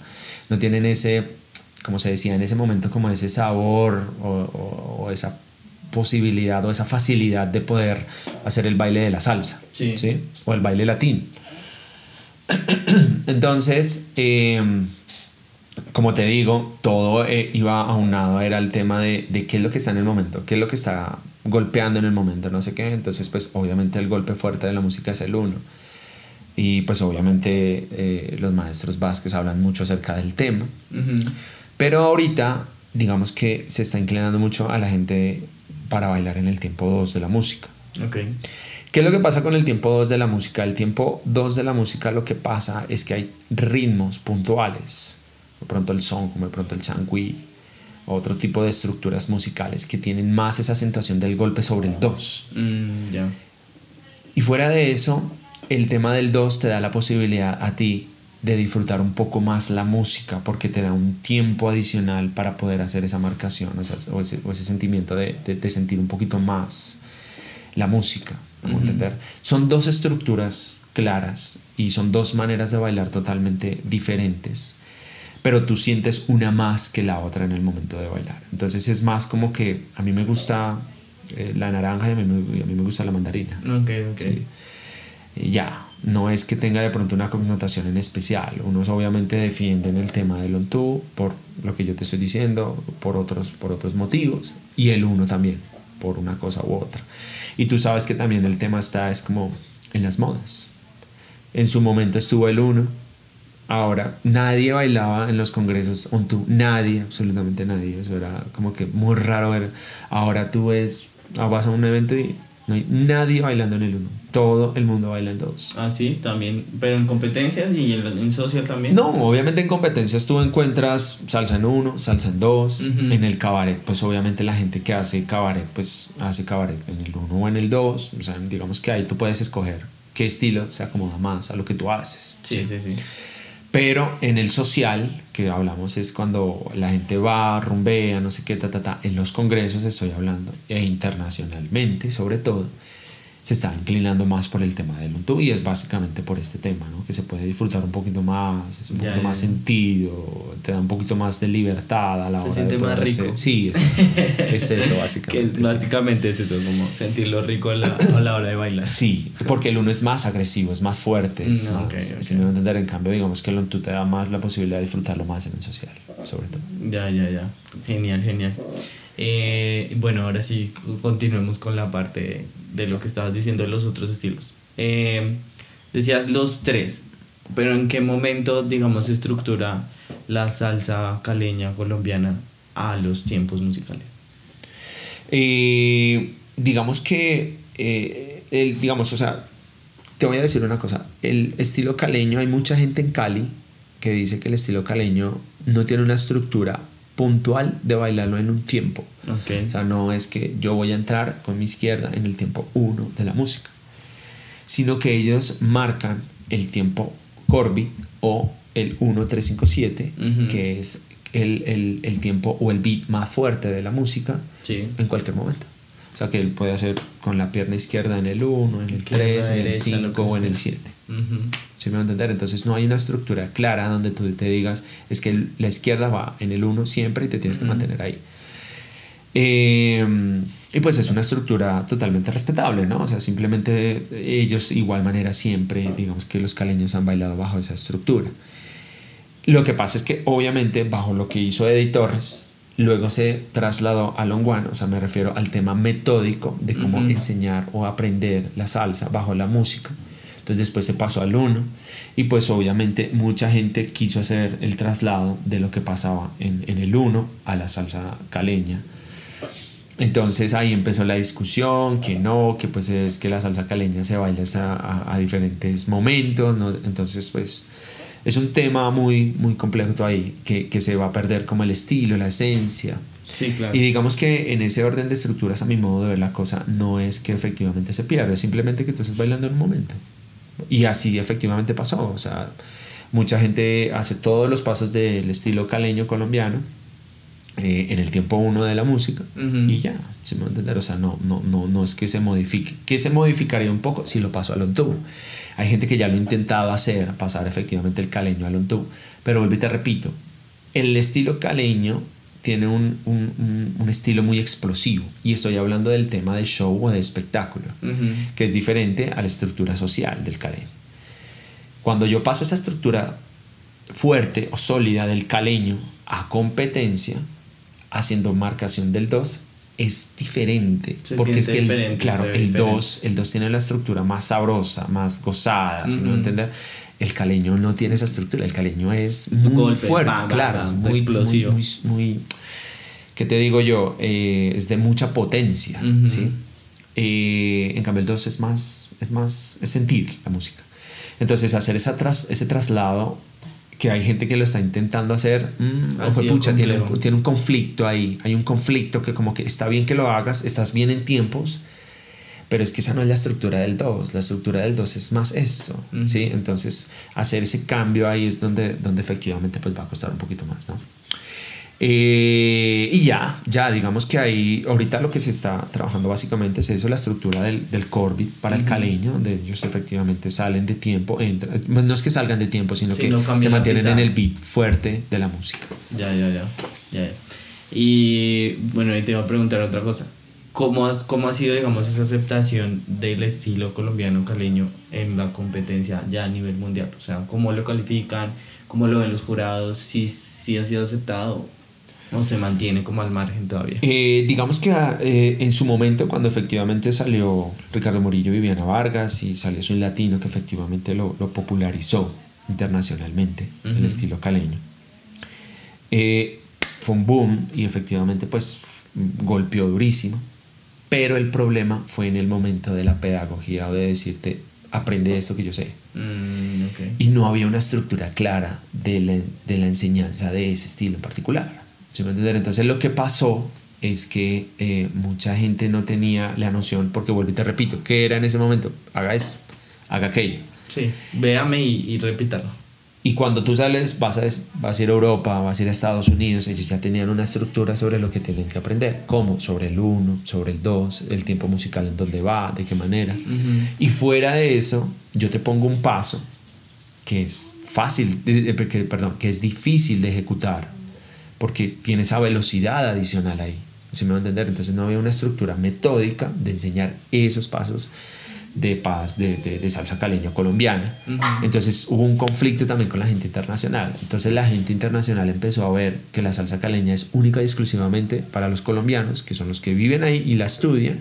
no tienen ese, como se decía en ese momento, como ese sabor o, o- o esa posibilidad o esa facilidad de poder hacer el baile de la salsa, Sí. O el baile latino. [CLEARS THROAT] Entonces, eh, como te digo, todo eh, iba aunado, era el tema de, de qué es lo que está en el momento, qué es lo que está golpeando en el momento, no sé qué. Entonces, pues obviamente el golpe fuerte de la música es el uno. Y pues obviamente eh, los maestros Vázquez hablan mucho acerca del tema. Pero ahorita, digamos que se está inclinando mucho a la gente para bailar en el tiempo 2 de la música. Ok. ¿Qué es lo que pasa con el tiempo 2 de la música? El tiempo 2 de la música lo que pasa es que hay ritmos puntuales, de pronto el son, como de pronto el changui, otro tipo de estructuras musicales que tienen más esa acentuación del golpe sobre el 2. Mm, ya. Y fuera de eso, el tema del 2 te da la posibilidad a ti de disfrutar un poco más la música porque te da un tiempo adicional para poder hacer esa marcación o, ese, o ese sentimiento de, de- de sentir un poquito más la música. ¿cómo Ujú. entender? Son dos estructuras claras y son dos maneras de bailar totalmente diferentes, pero tú sientes una más que la otra en el momento de bailar. Entonces es más como que a mí me gusta eh, la naranja y a mí, me, y a mí me gusta la mandarina. Ok, ok. Sí. Ya, no es que tenga de pronto una connotación en especial. Unos obviamente defienden el tema del on por lo que yo te estoy diciendo, por otros, por otros motivos, y el uno también, por una cosa u otra. Y tú sabes que también el tema está, es como en las modas. En su momento estuvo el uno, ahora nadie bailaba en los congresos on two, nadie, absolutamente nadie. Eso era como que muy raro ver. Ahora tú ves, vas a un evento y no hay nadie bailando en el uno. Todo el mundo baila en dos. Ah, sí, también. Pero en competencias y en, en social también. No, obviamente en competencias tú encuentras salsa en uno, salsa en dos. Ujú. En el cabaret, pues obviamente la gente que hace cabaret, pues hace cabaret en el uno o en el dos. O sea, digamos que ahí tú puedes escoger qué estilo se acomoda más a lo que tú haces. Sí, sí, sí. Pero en el social, que hablamos es cuando la gente va, rumbea, no sé qué, ta, ta, ta. En los congresos estoy hablando, e internacionalmente sobre todo, se está inclinando más por el tema del Ubuntu y es básicamente por este tema, ¿no? que se puede disfrutar un poquito más, es un Ya, poquito ya, más sentido, te da un poquito más de libertad a la Se hora siente de más rico. hacer- Sí, es, [LAUGHS] es eso Que básicamente. sí. básicamente es eso, como sentirlo rico a la, a la hora de bailar. Sí, porque el uno es más agresivo, es más fuerte, es Mm, más, ok, ok. si me va a entender, en cambio digamos que el Ubuntu te da más la posibilidad de disfrutarlo más en el social, sobre todo. Ya, ya, ya. Genial, genial. Eh, bueno, ahora sí, continuemos con la parte de lo que estabas diciendo de los otros estilos. Eh, decías los tres, pero ¿en qué momento, digamos, se estructura la salsa caleña colombiana a los tiempos musicales? Eh, digamos que, eh, el, digamos, o sea, te voy a decir una cosa, el estilo caleño, hay mucha gente en Cali que dice que el estilo caleño no tiene una estructura puntual de bailarlo en un tiempo. O sea, no es que yo voy a entrar con mi izquierda en el tiempo 1 de la música, sino que ellos marcan el tiempo Corby o el 1357, uh -huh. que es el, el, el, tiempo o el beat más fuerte de la música en cualquier momento. O sea, que él puede hacer con la pierna izquierda en el 1, en el 3, en el 5 o en el 7. Uh -huh. ¿Sí me va a entender? Entonces no hay una estructura clara donde tú te digas, es que la izquierda va en el 1 siempre y te tienes uh -huh. que mantener ahí. Eh, y pues es una estructura totalmente respetable, ¿no? O sea, simplemente ellos igual manera siempre, digamos que los caleños han bailado bajo esa estructura. Lo que pasa es que obviamente bajo lo que hizo Eddie Torres, luego se trasladó a Long One, o sea, me refiero al tema metódico de cómo uh -huh. enseñar o aprender la salsa bajo la música. Entonces después se pasó al uno y pues obviamente mucha gente quiso hacer el traslado de lo que pasaba en, en el uno a la salsa caleña. Entonces ahí empezó la discusión, que no, que pues es que la salsa caleña se baila a, diferentes momentos, ¿no? entonces pues es un tema muy, muy complejo ahí, que, que se va a perder como el estilo, la esencia. Sí, claro. Y digamos que en ese orden de estructuras, a mi modo de ver la cosa, no es que efectivamente se pierda, es simplemente que tú estás bailando en un momento. Y así efectivamente pasó. O sea, mucha gente hace todos los pasos del estilo caleño colombiano eh, en el tiempo uno de la música y ya, se me va a entender. O sea, no, no, no, no es que se modifique. Que se modificaría un poco si lo paso al ontú. Hay gente que ya lo ha intentado hacer, pasar efectivamente el caleño al ontú. Pero vuelvo y te repito, el estilo caleño tiene un, un- un- un estilo muy explosivo. Y estoy hablando del tema de show o de espectáculo Ujú. que es diferente a la estructura social del caleño. Cuando yo paso esa estructura fuerte o sólida del caleño a competencia, haciendo marcación del 2, es diferente. Se porque es que, el, claro, el diferente. 2, el 2 tiene la estructura más sabrosa, más gozada, si me va a Ujú. entender? El caleño no tiene esa estructura, el caleño es muy Golpe, fuerte, bam, claro, bam, muy, explosivo. muy, muy, muy- ¿qué te digo yo? Eh, es de mucha potencia, Ujú. ¿sí? Eh, en cambio el 2 es más, es más, es sentir la música. Entonces hacer esa tras- ese traslado que hay gente que lo está intentando hacer, mm, Ha ojo, pucha, tiene, tiene un conflicto ahí, hay un conflicto que como que está bien que lo hagas, estás bien en tiempos, pero es que esa no es la estructura del 2, la estructura del 2 es más esto. ¿sí? Entonces hacer ese cambio ahí es donde, donde efectivamente pues va a costar un poquito más, ¿no? Eh, y ya, ya, digamos que ahí, ahorita lo que se está trabajando básicamente es eso, la estructura del, del Corbit para el caleño, donde ellos efectivamente salen de tiempo, entran, no es que salgan de tiempo, sino Sí, que no se mantienen en el beat fuerte de la música. Ya, ya, ya. Y bueno, ahí te iba a preguntar otra cosa. ¿Cómo ha, ¿Cómo ha sido, digamos, esa aceptación del estilo colombiano caleño en la competencia ya a nivel mundial? O sea, ¿cómo lo califican? ¿Cómo lo ven los jurados? ¿Si, si ha sido aceptado o se mantiene como al margen todavía? Eh, digamos que eh, en su momento, cuando efectivamente salió Ricardo Morillo y Viviana Vargas y salió Soy Latino, que efectivamente lo, lo popularizó internacionalmente, el Ujú. estilo caleño, eh, fue un boom y efectivamente pues golpeó durísimo. Pero el problema fue en el momento de la pedagogía o de decirte, aprende esto que yo sé. Mm. Y no había una estructura clara de la, de la enseñanza de ese estilo en particular. ¿Sí me? Entonces lo que pasó es que eh, mucha gente no tenía la noción, porque vuelvo y te repito, ¿qué era en ese momento? Haga esto, haga aquello. Sí, véame y, y repítalo. Y cuando tú sales, vas a, vas a ir a Europa, vas a ir a Estados Unidos, ellos ya tenían una estructura sobre lo que tienen que aprender, como sobre el 1, sobre el 2, el tiempo musical en dónde va, de qué manera. Y fuera de eso, yo te pongo un paso que es fácil, perdón, que es difícil de ejecutar, porque tiene esa velocidad adicional ahí. ¿Sí me va a entender? Entonces no había una estructura metódica de enseñar esos pasos de paz de, de, salsa caleña colombiana. Entonces hubo un conflicto también con la gente internacional. Entonces la gente internacional empezó a ver que la salsa caleña es única y exclusivamente para los colombianos, que son los que viven ahí y la estudian,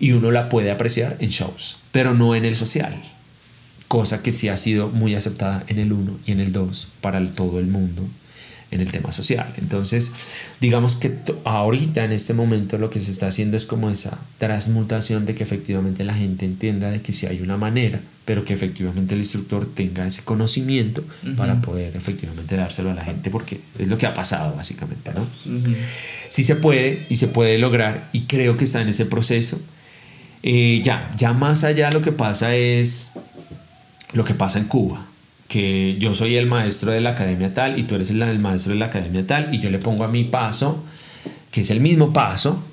y uno la puede apreciar en shows, pero no en el social. Cosa que sí ha sido muy aceptada en el 1 y en el 2 para todo el mundo en el tema social. Entonces, digamos que ahorita en este momento lo que se está haciendo es como esa transmutación de que efectivamente la gente entienda de que sí hay una manera, pero que efectivamente el instructor tenga ese conocimiento para poder efectivamente dárselo a la gente, porque es lo que ha pasado básicamente, ¿no? Sí se puede y se puede lograr y creo que está en ese proceso. Eh, ya, ya más allá lo que pasa es lo que pasa en Cuba que yo soy el maestro de la academia tal y tú eres el, maestro de la academia tal y yo le pongo a mi paso, que es el mismo paso,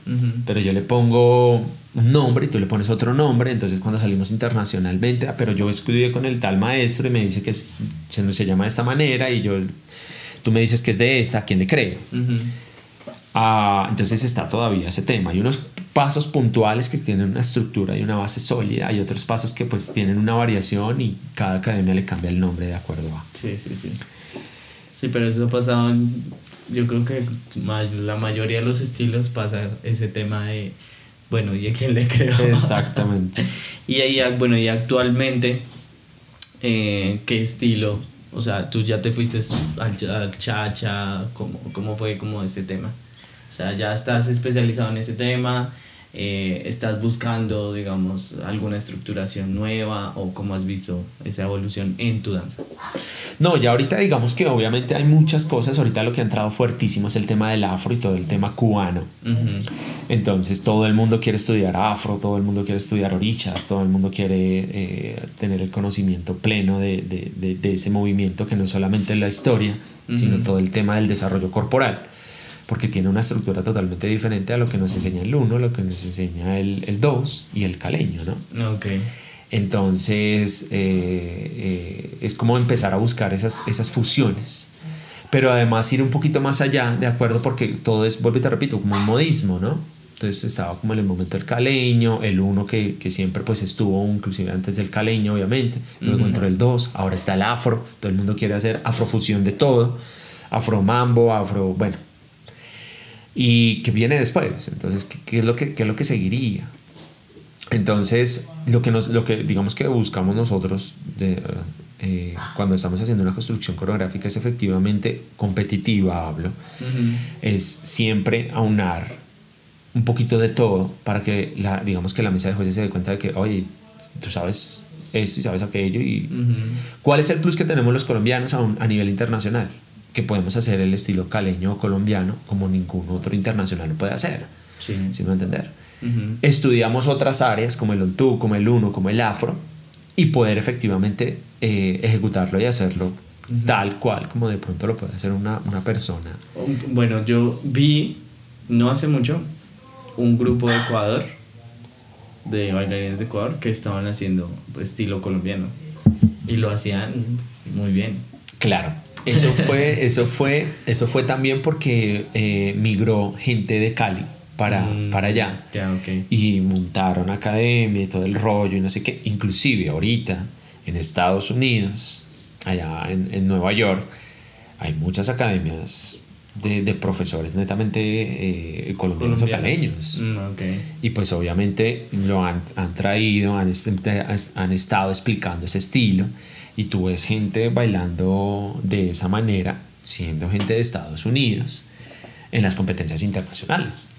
pero yo le pongo un nombre y tú le pones otro nombre, entonces cuando salimos internacionalmente, ah, pero yo estudié con el tal maestro y me dice que se, se, llama de esta manera y yo, tú me dices que es de esta, ¿a quién le creo? Ah, entonces está todavía ese tema. Hay unos pasos puntuales que tienen una estructura y una base sólida, hay otros pasos que pues tienen una variación y cada academia le cambia el nombre de acuerdo a. Sí, sí, sí. Sí, pero eso ha pasado, yo creo que la mayoría de los estilos pasa ese tema de, bueno, ¿y a quién le creo? [LAUGHS] Exactamente. y ahí, bueno, y actualmente, eh, ¿qué estilo? O sea, tú ya te fuiste al, al chacha, ¿cómo, ¿cómo fue como ese tema? O sea, ya estás especializado en ese tema, eh, estás buscando, digamos, alguna estructuración nueva o cómo has visto esa evolución en tu danza? No, ya ahorita digamos que obviamente hay muchas cosas, ahorita lo que ha entrado fuertísimo es el tema del afro y todo el tema cubano. Entonces todo el mundo quiere estudiar afro, todo el mundo quiere estudiar orichas, todo el mundo quiere eh, tener el conocimiento pleno de, de, de, ese movimiento que no es solamente la historia, sino todo el tema del desarrollo corporal porque tiene una estructura totalmente diferente a lo que nos enseña el 1, lo que nos enseña el 2 y el caleño, ¿no? Ok. Entonces, eh, eh, es como empezar a buscar esas, esas fusiones, pero además ir un poquito más allá, ¿de acuerdo? Porque todo es, vuelvo y te repito, como un modismo, ¿no? Entonces estaba como en el momento del caleño, el 1 que, que, siempre pues estuvo inclusive antes del caleño, obviamente, luego entró el 2, ahora está el afro, todo el mundo quiere hacer afrofusión de todo, afro mambo, afro, bueno, y qué viene después. Entonces, ¿qué, es, lo que, qué es lo que seguiría? Entonces, lo que, nos, lo que digamos que buscamos nosotros de, eh, cuando estamos haciendo una construcción coreográfica es efectivamente competitiva, hablo, es siempre aunar un poquito de todo para que la, digamos que la mesa de jueces se dé cuenta de que, oye, tú sabes esto y sabes aquello y cuál es el plus que tenemos los colombianos a, a nivel internacional que podemos hacer el estilo caleño o colombiano como ningún otro internacional lo puede hacer. Sí. ¿Sí me entender? Estudiamos otras áreas como el ontú, como el uno, como el afro y poder efectivamente eh, ejecutarlo y hacerlo tal cual como de pronto lo puede hacer una, una persona. Bueno, yo vi no hace mucho un grupo de Ecuador, de bailarines de Ecuador, que estaban haciendo estilo colombiano y lo hacían muy bien. Claro, eso fue, eso fue, eso fue también porque eh, migró gente de Cali para, mm, para allá. Y montaron academia y todo el rollo y no sé qué. Inclusive ahorita en Estados Unidos, allá en, Nueva York, hay muchas academias de, profesores netamente eh, colombianos, o caleños. Mm, y pues obviamente lo han, han traído, han, han estado explicando ese estilo y tú ves gente bailando de esa manera, siendo gente de Estados Unidos, en las competencias internacionales,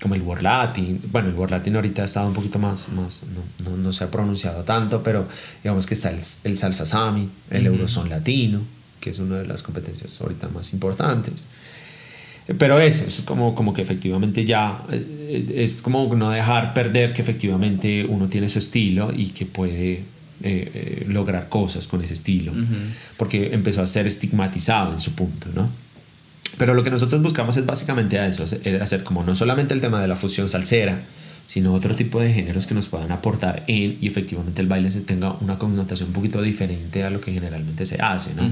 como el World Latin. Bueno, el World Latin ahorita ha estado un poquito más, más no, no, se ha pronunciado tanto, pero digamos que está el, el Salsa Sami, el Eurozone Latino, que es una de las competencias ahorita más importantes. Pero eso, es como, como que efectivamente ya eh, es como no dejar perder que efectivamente uno tiene su estilo y que puede eh, eh, lograr cosas con ese estilo, porque empezó a ser estigmatizado en su punto, ¿no? Pero lo que nosotros buscamos es básicamente eso, hacer como no solamente el tema de la fusión salsera, sino otro tipo de géneros que nos puedan aportar en y efectivamente el baile se tenga una connotación un poquito diferente a lo que generalmente se hace, ¿no?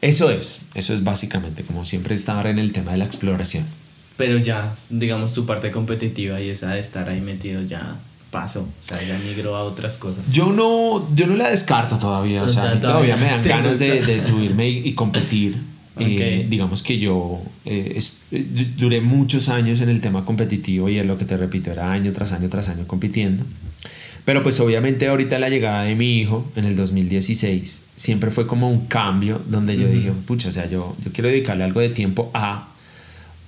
Eso es, eso es básicamente como siempre estar en el tema de la exploración. Pero ya, digamos, tu parte competitiva y esa de estar ahí metido ya pasó, o sea, ya migró a otras cosas. Yo no, yo no la descarto todavía, o, sea, todavía, me dan [LAUGHS] ganas de, de, subirme y, competir. [LAUGHS] Eh, digamos que yo eh, eh, duré muchos años en el tema competitivo y es lo que te repito, era año tras año tras año compitiendo. Pero pues obviamente ahorita la llegada de mi hijo en el 2016 siempre fue como un cambio donde yo dije, pucha, o sea, yo, yo quiero dedicarle algo de tiempo a,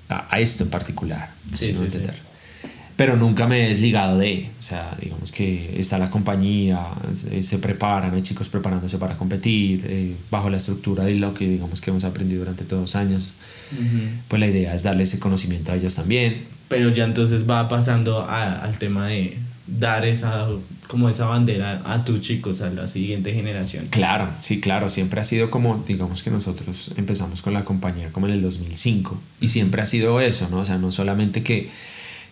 a, esto en particular. Sí, sí, Pero nunca me he desligado de, o sea, digamos que está la compañía, se, preparan, hay chicos preparándose para competir, eh, bajo la estructura de lo que digamos que hemos aprendido durante todos los años. Pues la idea es darle ese conocimiento a ellos también. Pero ya entonces va pasando al tema de dar esa como esa bandera a tus chicos, a la siguiente generación. Claro, sí, claro, siempre ha sido como, digamos que nosotros empezamos con la compañía como en el 2005 y siempre ha sido eso, ¿no? O sea, no solamente que,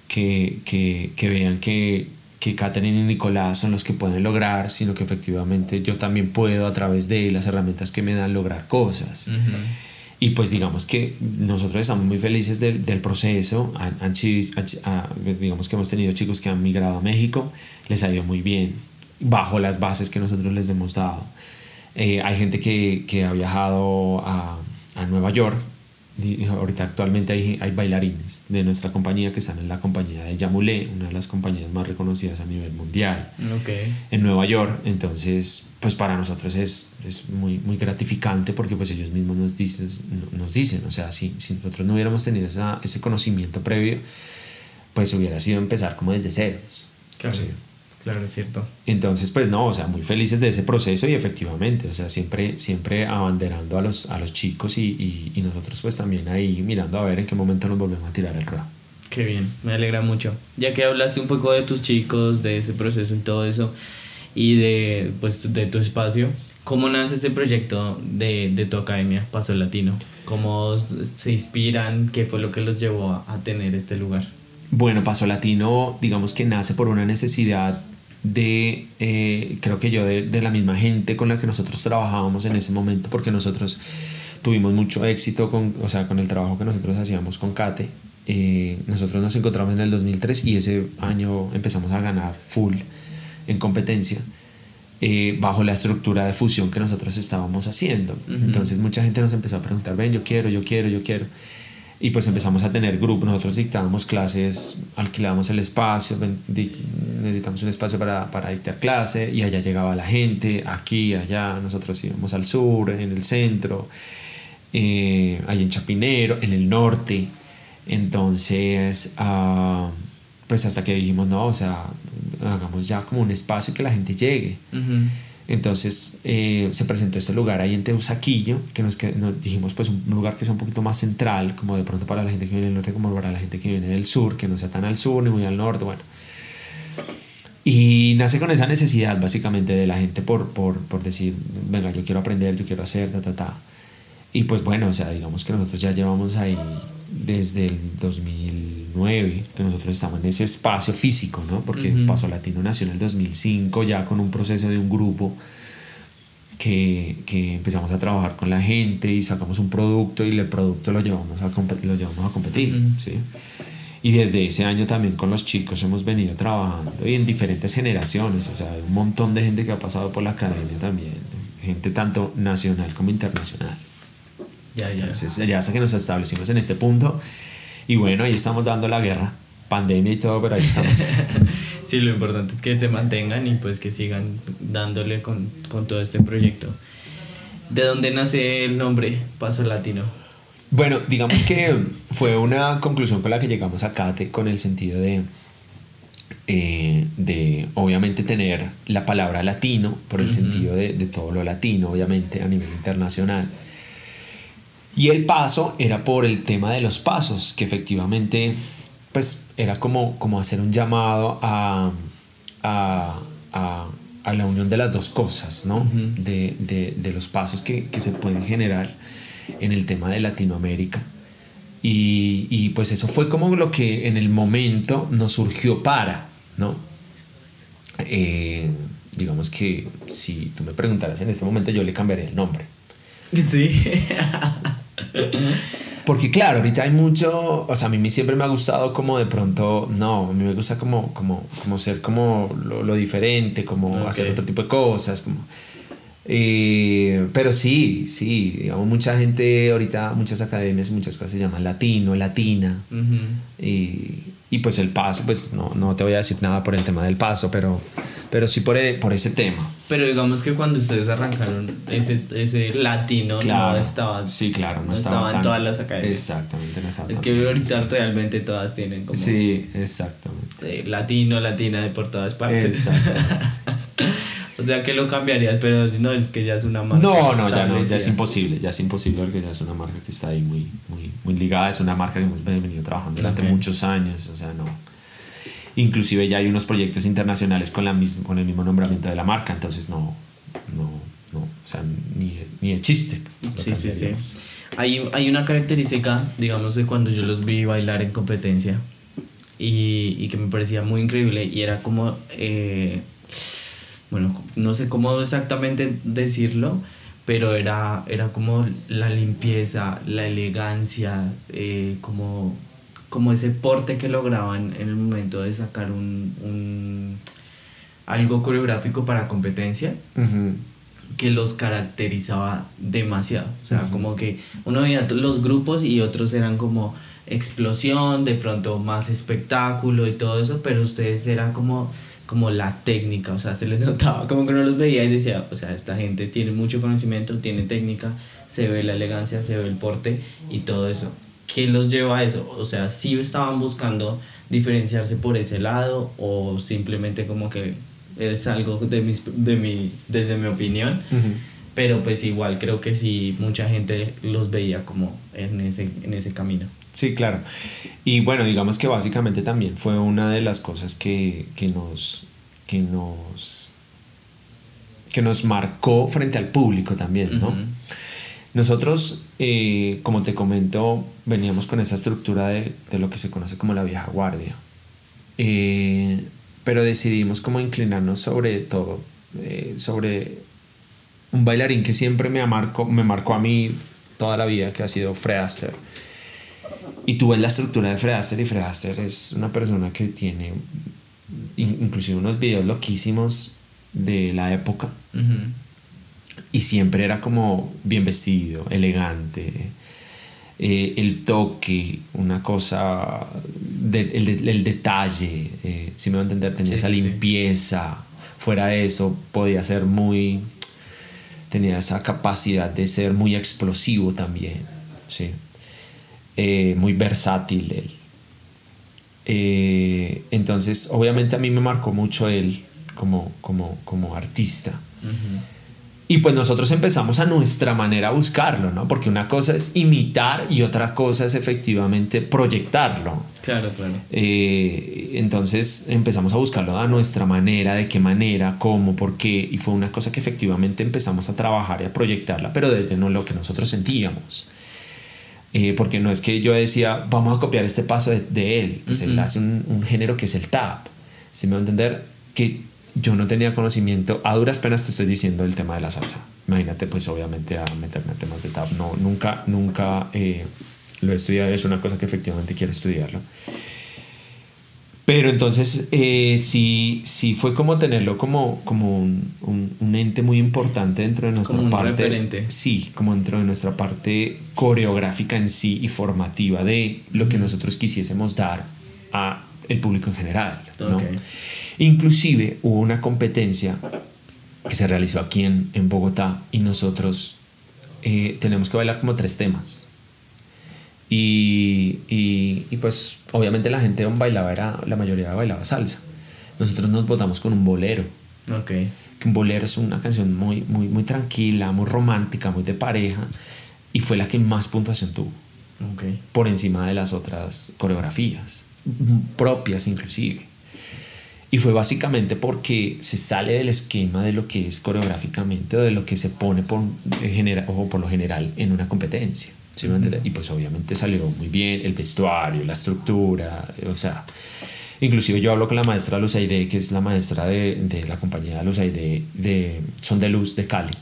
que, que, que vean que, que Catherine y Nicolás son los que pueden lograr, sino que efectivamente yo también puedo a través de las herramientas que me dan lograr cosas. Y pues digamos que nosotros estamos muy felices del, proceso. Han, han, digamos que hemos tenido chicos que han migrado a México, les ha ido muy bien, bajo las bases que nosotros les hemos dado. Eh, hay gente que, que ha viajado a, a Nueva York ahorita actualmente hay, hay, bailarines de nuestra compañía que están en la compañía de Yamulé, una de las compañías más reconocidas a nivel mundial okay. en Nueva York. Entonces, pues para nosotros es, es muy, muy gratificante porque pues ellos mismos nos dicen, nos dicen o sea, si, si nosotros no hubiéramos tenido esa, ese conocimiento previo, pues hubiera sido empezar como desde ceros. Claro. Claro, es cierto. Entonces, pues no, o sea, muy felices de ese proceso y efectivamente, o sea, siempre, siempre abanderando a los, a los chicos y, y, nosotros pues también ahí mirando a ver en qué momento nos volvemos a tirar el rap. Qué bien, me alegra mucho. Ya que hablaste un poco de tus chicos, de ese proceso y todo eso, y de, pues, de tu espacio, ¿cómo nace ese proyecto de, de tu academia, Paso Latino? ¿Cómo se inspiran? ¿Qué fue lo que los llevó a, a tener este lugar? Bueno, Paso Latino, digamos que nace por una necesidad de, eh, creo que yo, de, de, la misma gente con la que nosotros trabajábamos en ese momento, porque nosotros tuvimos mucho éxito con, o sea, con el trabajo que nosotros hacíamos con Kate. Eh, nosotros nos encontramos en el 2003 y ese año empezamos a ganar full en competencia. Eh, bajo la estructura de fusión que nosotros estábamos haciendo. Entonces mucha gente nos empezó a preguntar, ven, yo quiero, yo quiero, yo quiero. Y pues empezamos a tener grupos, nosotros dictábamos clases, alquilábamos el espacio, necesitamos un espacio para, dictar clase y allá llegaba la gente, aquí, allá, nosotros íbamos al sur, en el centro, eh, allá en Chapinero, en el norte. Entonces, uh, pues hasta que dijimos, no, o sea, hagamos ya como un espacio que la gente llegue. Entonces eh, se presentó este lugar ahí en Teusaquillo, que nos, que nos dijimos pues un lugar que sea un poquito más central, como de pronto para la gente que viene del norte, como para la gente que viene del sur, que no sea tan al sur ni muy al norte, bueno. Y nace con esa necesidad básicamente de la gente por, por, por decir, venga, yo quiero aprender, yo quiero hacer, ta, ta, ta. Y pues bueno, o sea, digamos que nosotros ya llevamos ahí desde el 2009, que nosotros estamos en ese espacio físico, ¿no? Porque Paso Latino el 2005 ya con un proceso de un grupo que, que, empezamos a trabajar con la gente y sacamos un producto y el producto lo llevamos a, lo llevamos a competir, ¿sí? Y desde ese año también con los chicos hemos venido trabajando y en diferentes generaciones, o sea, hay un montón de gente que ha pasado por la academia también, gente tanto nacional como internacional. Ya, ya. Entonces, ya hasta que nos establecimos en este punto. Y bueno, ahí estamos dando la guerra. Pandemia y todo, pero ahí estamos. [LAUGHS] sí, lo importante es que se mantengan y pues que sigan dándole con, con todo este proyecto. ¿De dónde nace el nombre Paso Latino? Bueno, digamos que fue una conclusión con la que llegamos a Cate con el sentido de, eh, de obviamente tener la palabra latino, por el sentido de, de, todo lo latino, obviamente a nivel internacional. Y el paso era por el tema de los pasos, que efectivamente pues era como, como hacer un llamado a, a, a, a la unión de las dos cosas, ¿no? de, de, de, los pasos que, que, se pueden generar en el tema de Latinoamérica. Y, y, pues eso fue como lo que en el momento nos surgió para, ¿no? Eh, digamos que si tú me preguntaras en este momento yo le cambiaría el nombre. Sí. Porque claro, ahorita hay mucho, o sea, a mí siempre me ha gustado como de pronto, no, a mí me gusta como, como, como ser como lo, lo diferente, como hacer otro tipo de cosas, como... Eh, pero sí, sí, digamos, mucha gente ahorita, muchas academias, muchas cosas se llaman latino, latina. y, y, pues el paso, pues no, no te voy a decir nada por el tema del paso, pero pero sí por, e, por ese tema. Pero digamos que cuando ustedes arrancaron, ese, ese latino no estaba. Sí, claro, no, estaba, en todas las academias. Exactamente, no estaba. Es que ahorita realmente todas tienen como. Sí, exactamente. latino, latina de por todas partes. [LAUGHS] o sea que lo cambiarías, pero no, es que ya es una marca. No, no, ya no, ya es imposible, ya es imposible porque ya es una marca que está ahí muy, muy, muy ligada, es una marca que hemos venido trabajando durante muchos años, o sea, no Inclusive ya hay unos proyectos internacionales con, la misma, con el mismo nombramiento de la marca, entonces no, no, no o sea, ni, ni de chiste. Sí, sí, sí. Hay, hay una característica, digamos, de cuando yo los vi bailar en competencia y, y que me parecía muy increíble y era como, eh, bueno, no sé cómo exactamente decirlo, pero era, era como la limpieza, la elegancia, eh, como como ese porte que lograban en el momento de sacar un, un algo coreográfico para competencia que los caracterizaba demasiado. O sea, como que uno veía los grupos y otros eran como explosión, de pronto más espectáculo y todo eso, pero ustedes eran como como la técnica, o sea, se les [LAUGHS] notaba como que uno los veía y decía, o sea, esta gente tiene mucho conocimiento, tiene técnica, se ve la elegancia, se ve el porte y todo eso. ¿qué los lleva a eso? O sea, si estaban buscando diferenciarse por ese lado o simplemente como que es algo de, mis, de mi, desde mi opinión. Pero pues igual creo que sí, mucha gente los veía como en ese, en ese camino. Sí, claro. Y bueno, digamos que básicamente también fue una de las cosas que, que nos, que nos que nos marcó frente al público también, ¿no? Nosotros, eh, como te comento, veníamos con esa estructura de, de, lo que se conoce como la vieja guardia. Eh, pero decidimos como inclinarnos sobre todo, eh, sobre un bailarín que siempre me, marcó, me marcó a mí toda la vida, que ha sido Fred Astaire. Y tú ves la estructura de Fred Astaire y Fred Astaire es una persona que tiene inclusive unos videos loquísimos de la época y siempre era como bien vestido, elegante. Eh, el toque, una cosa, el, detalle, eh, si me voy a entender, tenía esa limpieza. Fuera de eso, podía ser muy. tenía esa capacidad de ser muy explosivo también, ¿sí? Eh, muy versátil él. entonces, obviamente a mí me marcó mucho él como, como, como artista. Y pues nosotros empezamos a nuestra manera a buscarlo, ¿no? Porque una cosa es imitar y otra cosa es efectivamente proyectarlo. Claro, claro. Eh, entonces empezamos a buscarlo a nuestra manera, de qué manera, cómo, por qué. Y fue una cosa que efectivamente empezamos a trabajar y a proyectarla, pero desde no lo que nosotros sentíamos. Eh, porque no es que yo decía, vamos a copiar este paso de, él. Pues él hace un, un, género que es el tap. Si me va a entender que yo no tenía conocimiento, a duras penas te estoy diciendo el tema de la salsa. Imagínate, pues obviamente a meterme en temas de tap. No, nunca, nunca eh, lo he estudiado, es una cosa que efectivamente quiero estudiarlo. Pero entonces eh, sí, sí fue como tenerlo como, como un, un, ente muy importante dentro de nuestra como parte. Referente. Sí, como dentro de nuestra parte coreográfica en sí y formativa de lo que nosotros quisiésemos dar a el público en general. ¿no? Inclusive hubo una competencia que se realizó aquí en, en Bogotá y nosotros eh, tenemos que bailar como tres temas. Y, y, y, pues obviamente la gente bailaba, era, la mayoría bailaba salsa. Nosotros nos votamos con un bolero. Okay. Que un bolero es una canción muy, muy, muy tranquila, muy romántica, muy de pareja. Y fue la que más puntuación tuvo. Okay. Por encima de las otras coreografías, propias inclusive. Y fue básicamente porque se sale del esquema de lo que es coreográficamente o de lo que se pone por, genera, o por lo general en una competencia. Y pues obviamente salió muy bien el vestuario, la estructura, o sea, inclusive yo hablo con la maestra Luzaide, que es la maestra de, de la compañía Luzaide de Son de Luz de Cali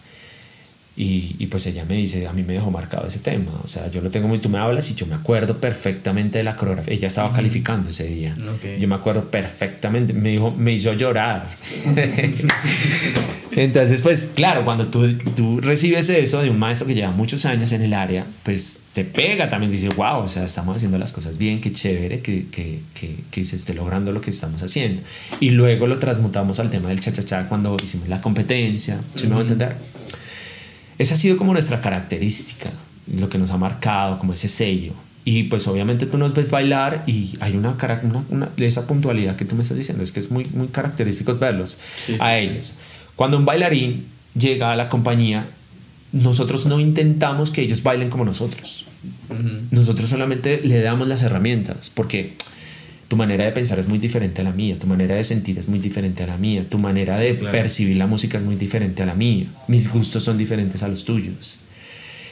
y, y, pues ella me dice, a mí me dejó marcado ese tema. O sea, yo lo tengo muy, tú me hablas y yo me acuerdo perfectamente de la coreografía. Ella estaba calificando ese día. Yo me acuerdo perfectamente. Me, dijo, me hizo llorar. [LAUGHS] Entonces, pues claro, cuando tú, tú recibes eso de un maestro que lleva muchos años en el área, pues te pega también. Dice, wow, o sea, estamos haciendo las cosas bien, qué chévere que, que, que, que se esté logrando lo que estamos haciendo. Y luego lo transmutamos al tema del cha-cha-cha cuando hicimos la competencia. ¿Sí me va a entender? Esa ha sido como nuestra característica, lo que nos ha marcado, como ese sello. Y pues obviamente tú nos ves bailar y hay una, una, una esa puntualidad que tú me estás diciendo, es que es muy, muy característico verlos a ellos. Cuando un bailarín llega a la compañía, nosotros no intentamos que ellos bailen como nosotros. Nosotros solamente le damos las herramientas, porque tu manera de pensar es muy diferente a la mía, tu manera de sentir es muy diferente a la mía, tu manera de percibir la música es muy diferente a la mía, mis gustos son diferentes a los tuyos.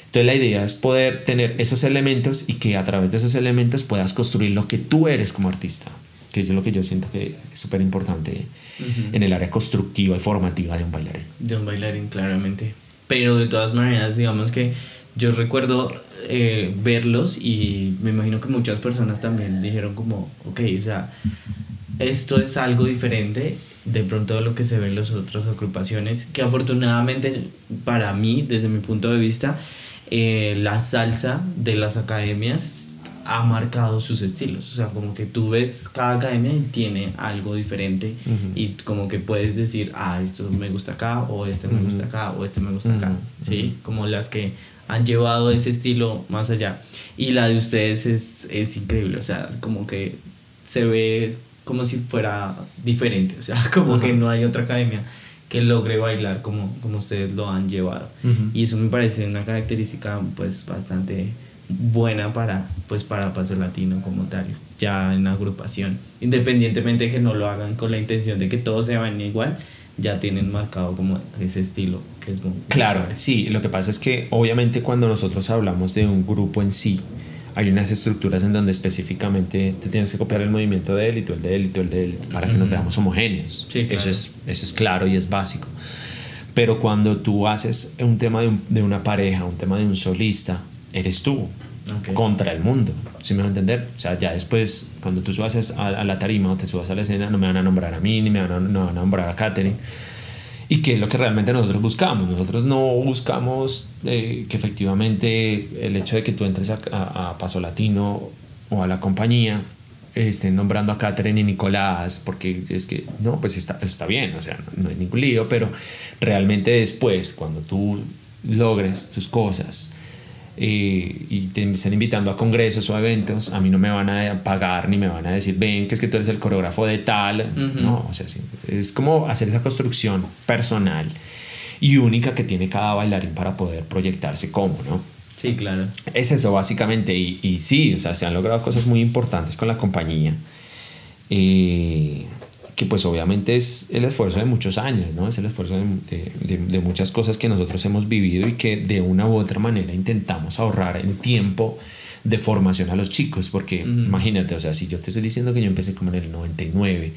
Entonces la idea es poder tener esos elementos y que a través de esos elementos puedas construir lo que tú eres como artista, que es lo que yo siento que es súper importante en el área constructiva y formativa de un bailarín. De un bailarín, claramente. Pero de todas maneras, digamos que yo recuerdo eh, verlos y me imagino que muchas personas también dijeron como, ok, o sea, esto es algo diferente de pronto de lo que se ve en las otras agrupaciones, que afortunadamente para mí, desde mi punto de vista, eh, la salsa de las academias ha marcado sus estilos, o sea, como que tú ves cada academia y tiene algo diferente y como que puedes decir, ah, esto me gusta acá, o este me gusta acá, o este me gusta acá, ¿sí? Como las que han llevado ese estilo más allá. Y la de ustedes es, es increíble, o sea, como que se ve como si fuera diferente, o sea, [LAUGHS] como que no hay otra academia que logre bailar como, como ustedes lo han llevado. Y eso me parece una característica pues bastante buena para pues para Paso Latino como tal, ya en agrupación, independientemente de que no lo hagan con la intención de que todos se vayan igual, ya tienen marcado como ese estilo que es muy claro sí lo que pasa es que obviamente cuando nosotros hablamos de un grupo en sí hay unas estructuras en donde específicamente tú tienes que copiar el movimiento de él y tú el de él y tú el de él para que nos veamos homogéneos. Sí, eso es eso es claro y es básico. Pero cuando tú haces un tema de, de una pareja un tema de un solista eres tú contra el mundo, si me van a entender? O sea, ya después, cuando tú subas a, la tarima o te subas a la escena, no me van a nombrar a mí, ni me van a, no van a nombrar a Katherine. Y que es lo que realmente nosotros buscamos. Nosotros no buscamos eh, que efectivamente el hecho de que tú entres a, Paso Latino o a la compañía estén nombrando a Catherine y Nicolás, porque es que, no, pues está, está bien, o sea, no, no hay ningún lío, pero realmente después, cuando tú logres tus cosas, eh, y te están invitando a congresos o a eventos, a mí no me van a pagar ni me van a decir, ven, que es que tú eres el coreógrafo de tal. No, o sea, es como hacer esa construcción personal y única que tiene cada bailarín para poder proyectarse como, ¿no? Sí, claro. Es eso básicamente y, y sí, o sea, se han logrado cosas muy importantes con la compañía. Eh, que pues obviamente es el esfuerzo de muchos años, ¿no? Es el esfuerzo de, de, muchas cosas que nosotros hemos vivido y que de una u otra manera intentamos ahorrar en tiempo de formación a los chicos, porque imagínate, o sea, si yo te estoy diciendo que yo empecé como en el 99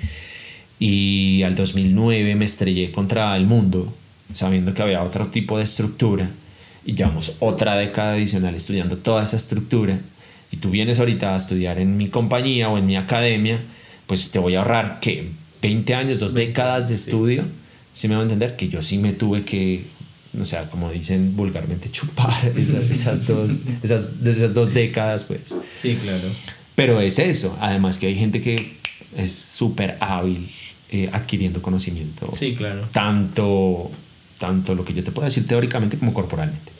y al 2009 me estrellé contra el mundo, sabiendo que había otro tipo de estructura y llevamos otra década adicional estudiando toda esa estructura y tú vienes ahorita a estudiar en mi compañía o en mi academia, pues te voy a ahorrar que 20 años, dos décadas de estudio, si me va a entender que yo sí me tuve que, o sea, como dicen vulgarmente, [LAUGHS] chupar esas, dos, esas, esas dos décadas, pues. Sí, claro. Pero es eso, además que hay gente que es súper hábil eh, adquiriendo conocimiento. Sí, claro. Tanto, tanto lo que yo te puedo decir teóricamente como corporalmente.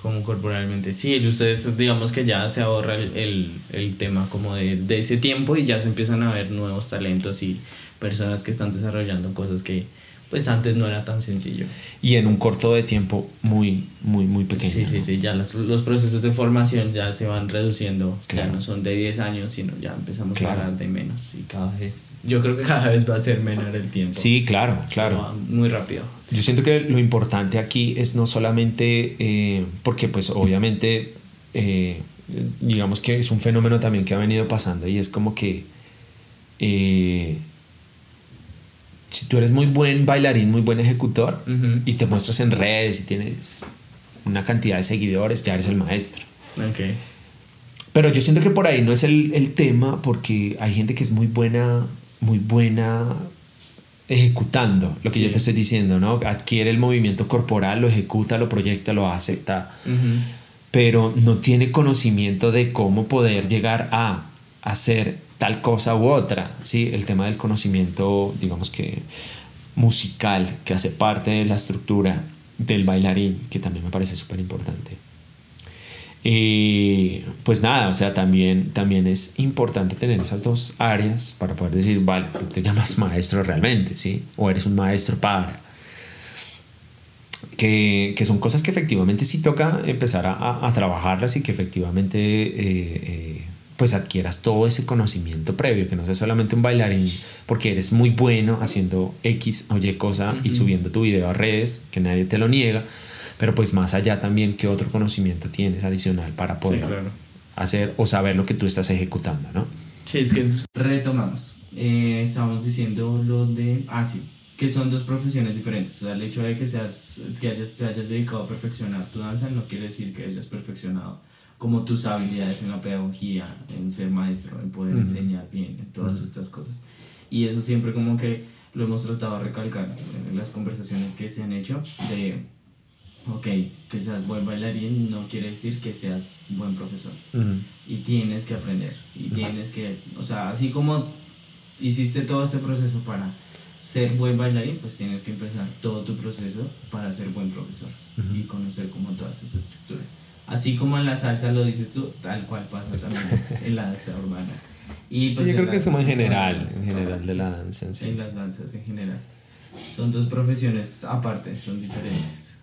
Como corporalmente, sí, ustedes digamos que ya se ahorra el, el, el tema como de, de, ese tiempo y ya se empiezan a ver nuevos talentos y personas que están desarrollando cosas que pues antes no era tan sencillo. Y en un corto de tiempo muy, muy, muy pequeño. Sí, sí, sí, ya los, los, procesos de formación ya se van reduciendo, claro. ya no son de 10 años, sino ya empezamos a hablar de menos y cada vez, yo creo que cada vez va a ser menor el tiempo. Sí, claro, claro. muy rápido. Yo siento que lo importante aquí es no solamente, eh, porque pues obviamente, eh, digamos que es un fenómeno también que ha venido pasando y es como que... Eh, si tú eres muy buen bailarín, muy buen ejecutor y te muestras en redes y tienes una cantidad de seguidores, ya eres el maestro. Okay. Pero yo siento que por ahí no es el, el, tema porque hay gente que es muy buena, muy buena ejecutando lo que yo te estoy diciendo, ¿no? Adquiere el movimiento corporal, lo ejecuta, lo proyecta, lo acepta, pero no tiene conocimiento de cómo poder llegar a hacer tal cosa u otra, ¿sí? El tema del conocimiento, digamos que musical, que hace parte de la estructura del bailarín, que también me parece súper importante. Y pues nada, o sea, también, también es importante tener esas dos áreas para poder decir, vale, tú te llamas maestro realmente, ¿sí? O eres un maestro para. Que, que son cosas que efectivamente sí toca empezar a, a, trabajarlas y que efectivamente eh, eh, pues adquieras todo ese conocimiento previo, que no sea solamente un bailarín porque eres muy bueno haciendo X o Y cosa y subiendo tu video a redes, que nadie te lo niega, pero pues más allá también qué otro conocimiento tienes adicional para poder hacer o saber lo que tú estás ejecutando, ¿no? Sí, es que retomamos. Eh, estábamos diciendo lo de, ah, sí, que son dos profesiones diferentes. O sea, el hecho de que, seas, que hayas, te hayas dedicado a perfeccionar tu danza no quiere decir que hayas perfeccionado como tus habilidades en la pedagogía, en ser maestro, en poder enseñar bien, en todas estas cosas. Y eso siempre como que lo hemos tratado de recalcar en las conversaciones que se han hecho de, ok, que seas buen bailarín no quiere decir que seas buen profesor. Y tienes que aprender, y tienes que, o sea, así como hiciste todo este proceso para ser buen bailarín, pues tienes que empezar todo tu proceso para ser buen profesor y conocer como todas esas estructuras. Así como en la salsa lo dices tú, tal cual pasa también [LAUGHS] en la danza urbana. Y sí, pues yo creo que es como en general, en general de la danza. En, sí, en las danzas en general. Son dos profesiones aparte, son diferentes.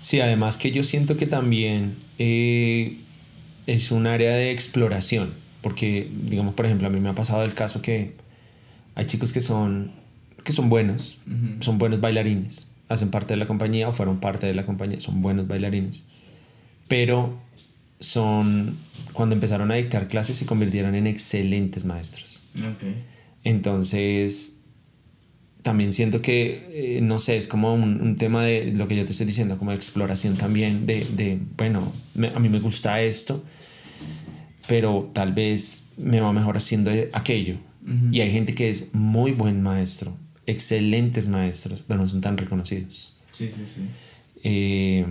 Sí, además que yo siento que también eh, es un área de exploración, porque digamos, por ejemplo, a mí me ha pasado el caso que hay chicos que son, que son buenos, son buenos bailarines, hacen parte de la compañía o fueron parte de la compañía, son buenos bailarines pero son, cuando empezaron a dictar clases se convirtieron en excelentes maestros. Entonces, también siento que, eh, no sé, es como un, tema de lo que yo te estoy diciendo, como exploración también de, de bueno, a mí me gusta esto, pero tal vez me va mejor haciendo aquello. Y hay gente que es muy buen maestro, excelentes maestros, pero no son tan reconocidos. Sí, sí, sí. Eh,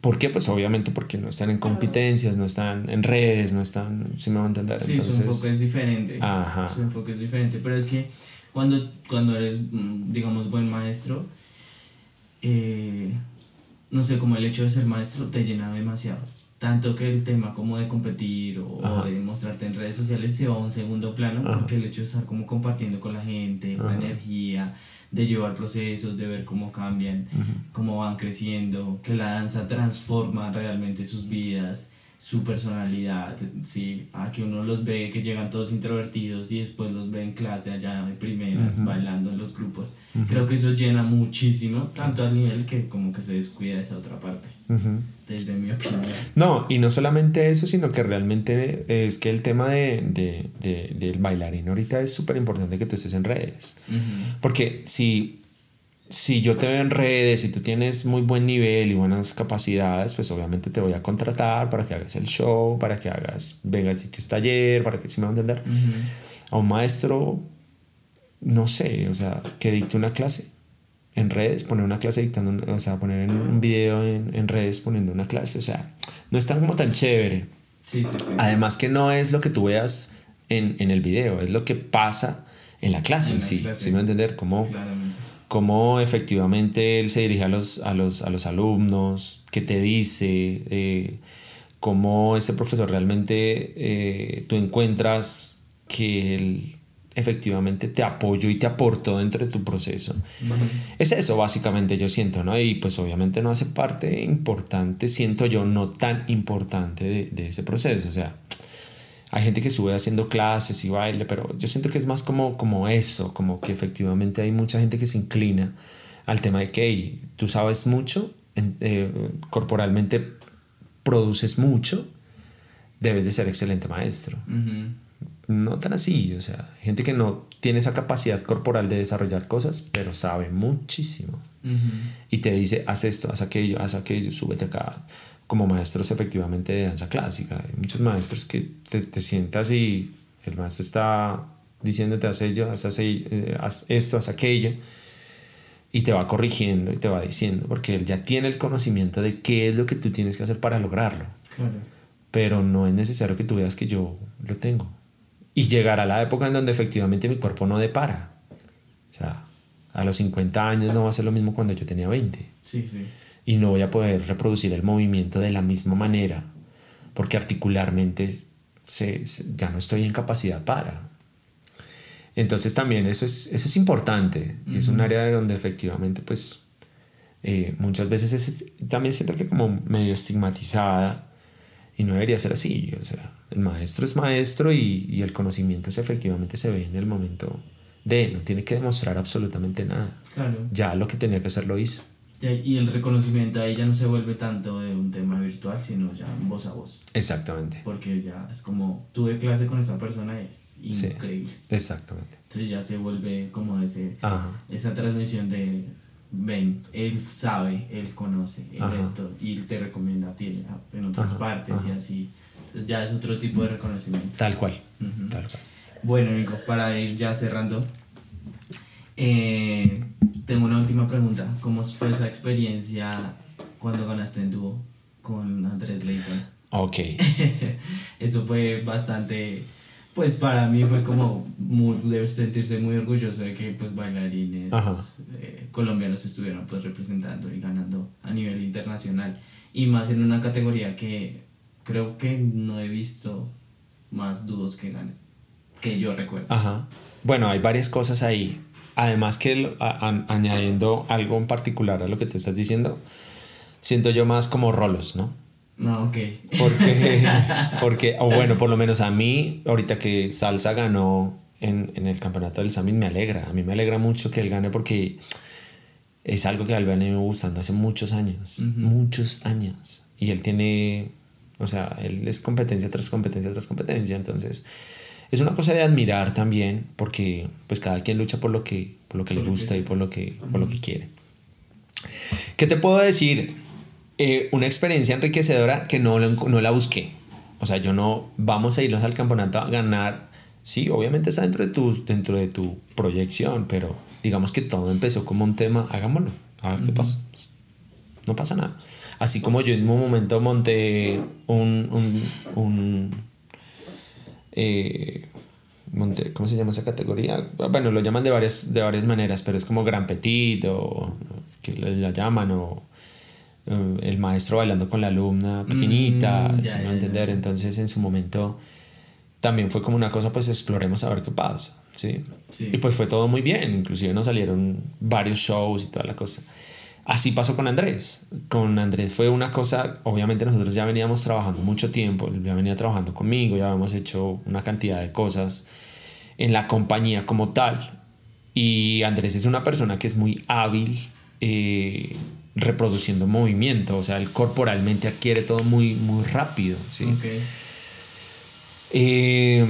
¿Por qué? Pues obviamente porque no están en competencias, no están en redes, no están, si me van a entender. Sí, su enfoque es diferente. Ajá. Su enfoque es diferente, pero es que cuando, cuando eres, mm, digamos, buen maestro, eh, no sé, como el hecho de ser maestro te llena demasiado. Tanto que el tema como de competir o, de mostrarte en redes sociales se va a un segundo plano, porque el hecho de estar como compartiendo con la gente, esa energía, de llevar procesos, de ver cómo cambian, cómo van creciendo, que la danza transforma realmente sus vidas, su personalidad, sí, a que uno los ve que llegan todos introvertidos y después los ve en clase allá de primeras, bailando en los grupos. Creo que eso llena muchísimo, tanto al nivel que como que se descuida esa otra parte, desde mi opinión. No, y no solamente eso, sino que realmente es que el tema de, de, de del bailarín ahorita es súper importante que tú estés en redes. Porque si si yo te veo en redes y tú tienes muy buen nivel y buenas capacidades, pues obviamente te voy a contratar para que hagas el show, para que hagas, vengas y que es taller, para que si me va a entender. A un maestro, no sé, o sea, que dicte una clase en redes, poner una clase dictando, o sea, poner un video en, en, redes poniendo una clase, o sea, no es tan como tan chévere. Sí, sí, sí. Además que no es lo que tú veas en, en el video, es lo que pasa en la clase en, sí, si me va a entender, como cómo efectivamente él se dirige a los, a los, a los alumnos, qué te dice, eh, cómo este profesor realmente eh, tú encuentras que él efectivamente te apoyo y te aporto dentro de tu proceso. Es eso básicamente yo siento, ¿no? Y pues obviamente no hace parte importante, siento yo, no tan importante de, de ese proceso. O sea, hay gente que sube haciendo clases y baile, pero yo siento que es más como, como eso, como que efectivamente hay mucha gente que se inclina al tema de que tú sabes mucho, eh, corporalmente produces mucho, debes de ser excelente maestro. No tan así, o sea, gente que no tiene esa capacidad corporal de desarrollar cosas, pero sabe muchísimo. Y te dice, haz esto, haz aquello, haz aquello, súbete acá como maestros efectivamente de danza clásica. Hay muchos maestros que te, sientas y el maestro está diciéndote haz ello, haz, eh, haz, esto, haz aquello, y te va corrigiendo y te va diciendo, porque él ya tiene el conocimiento de qué es lo que tú tienes que hacer para lograrlo. Pero no es necesario que tú veas que yo lo tengo. Y llegará la época en donde efectivamente mi cuerpo no depara. O sea, a los 50 años no va a ser lo mismo cuando yo tenía 20. Sí, sí y no voy a poder reproducir el movimiento de la misma manera porque articularmente se, ya no estoy en capacidad para. Entonces también eso es, eso es importante y es un área donde efectivamente pues eh, muchas veces es, también siento que como medio estigmatizada y no debería ser así. O sea, el maestro es maestro y, y el conocimiento efectivamente se ve en el momento de, no tiene que demostrar absolutamente nada. Claro. Ya lo que tenía que hacer lo hizo. Y el reconocimiento ahí ya no se vuelve tanto de un tema virtual, sino ya voz a voz. Exactamente. Porque ya es como, tuve clase con esa persona, es increíble. exactamente. Entonces ya se vuelve como ese, esa transmisión de, ven, él sabe, él conoce, esto, y te recomienda a ti en otras partes y así. Entonces ya es otro tipo de reconocimiento. Tal cual. Tal cual. Bueno, Nico, para ir ya cerrando, eh, tengo una última pregunta. ¿Cómo fue esa experiencia cuando ganaste en dúo con Andrés Leighton? Ok. [LAUGHS] Eso fue bastante, pues para mí fue como muy, sentirse muy orgulloso de que pues bailarines eh, colombianos estuvieran pues representando y ganando a nivel internacional. Y más en una categoría que creo que no he visto más dúos que ganen, que yo recuerdo. Ajá. Bueno, hay varias cosas ahí. Además que añadiendo algo en particular a lo que te estás diciendo, siento yo más como rolos, ¿no? No, ok. Porque, [LAUGHS] porque, o bueno, por lo menos a mí, ahorita que Salsa ganó en, en el campeonato del Summit, me alegra. A mí me alegra mucho que él gane porque es algo que a él me gustando hace muchos años, muchos años. Y él tiene, o sea, él es competencia tras competencia tras competencia, entonces es una cosa de admirar también, porque pues cada quien lucha por lo que, por lo que le gusta y por lo que, por lo que quiere. ¿Qué te puedo decir? Eh, una experiencia enriquecedora que no, no la busqué. O sea, yo no vamos a irnos al campeonato a ganar. Sí, obviamente está dentro de tu, dentro de tu proyección, pero digamos que todo empezó como un tema, hagámoslo, a ver qué pasa. No pasa nada. Así como yo en un momento monté un, un, un eh, ¿cómo se llama esa categoría? Bueno, lo llaman de varias, de varias maneras, pero es como Gran Petit o es que la llaman o eh, el maestro bailando con la alumna pequeñita, mm, sin no entender. Entonces en su momento también fue como una cosa, pues exploremos a ver qué pasa, ¿sí? Y pues fue todo muy bien, inclusive nos salieron varios shows y toda la cosa. Así pasó con Andrés. Con Andrés fue una cosa, obviamente nosotros ya veníamos trabajando mucho tiempo, él ya venía trabajando conmigo, ya habíamos hecho una cantidad de cosas en la compañía como tal. Y Andrés es una persona que es muy hábil eh, reproduciendo movimiento, o sea, él corporalmente adquiere todo muy, muy rápido. ¿sí? Eh,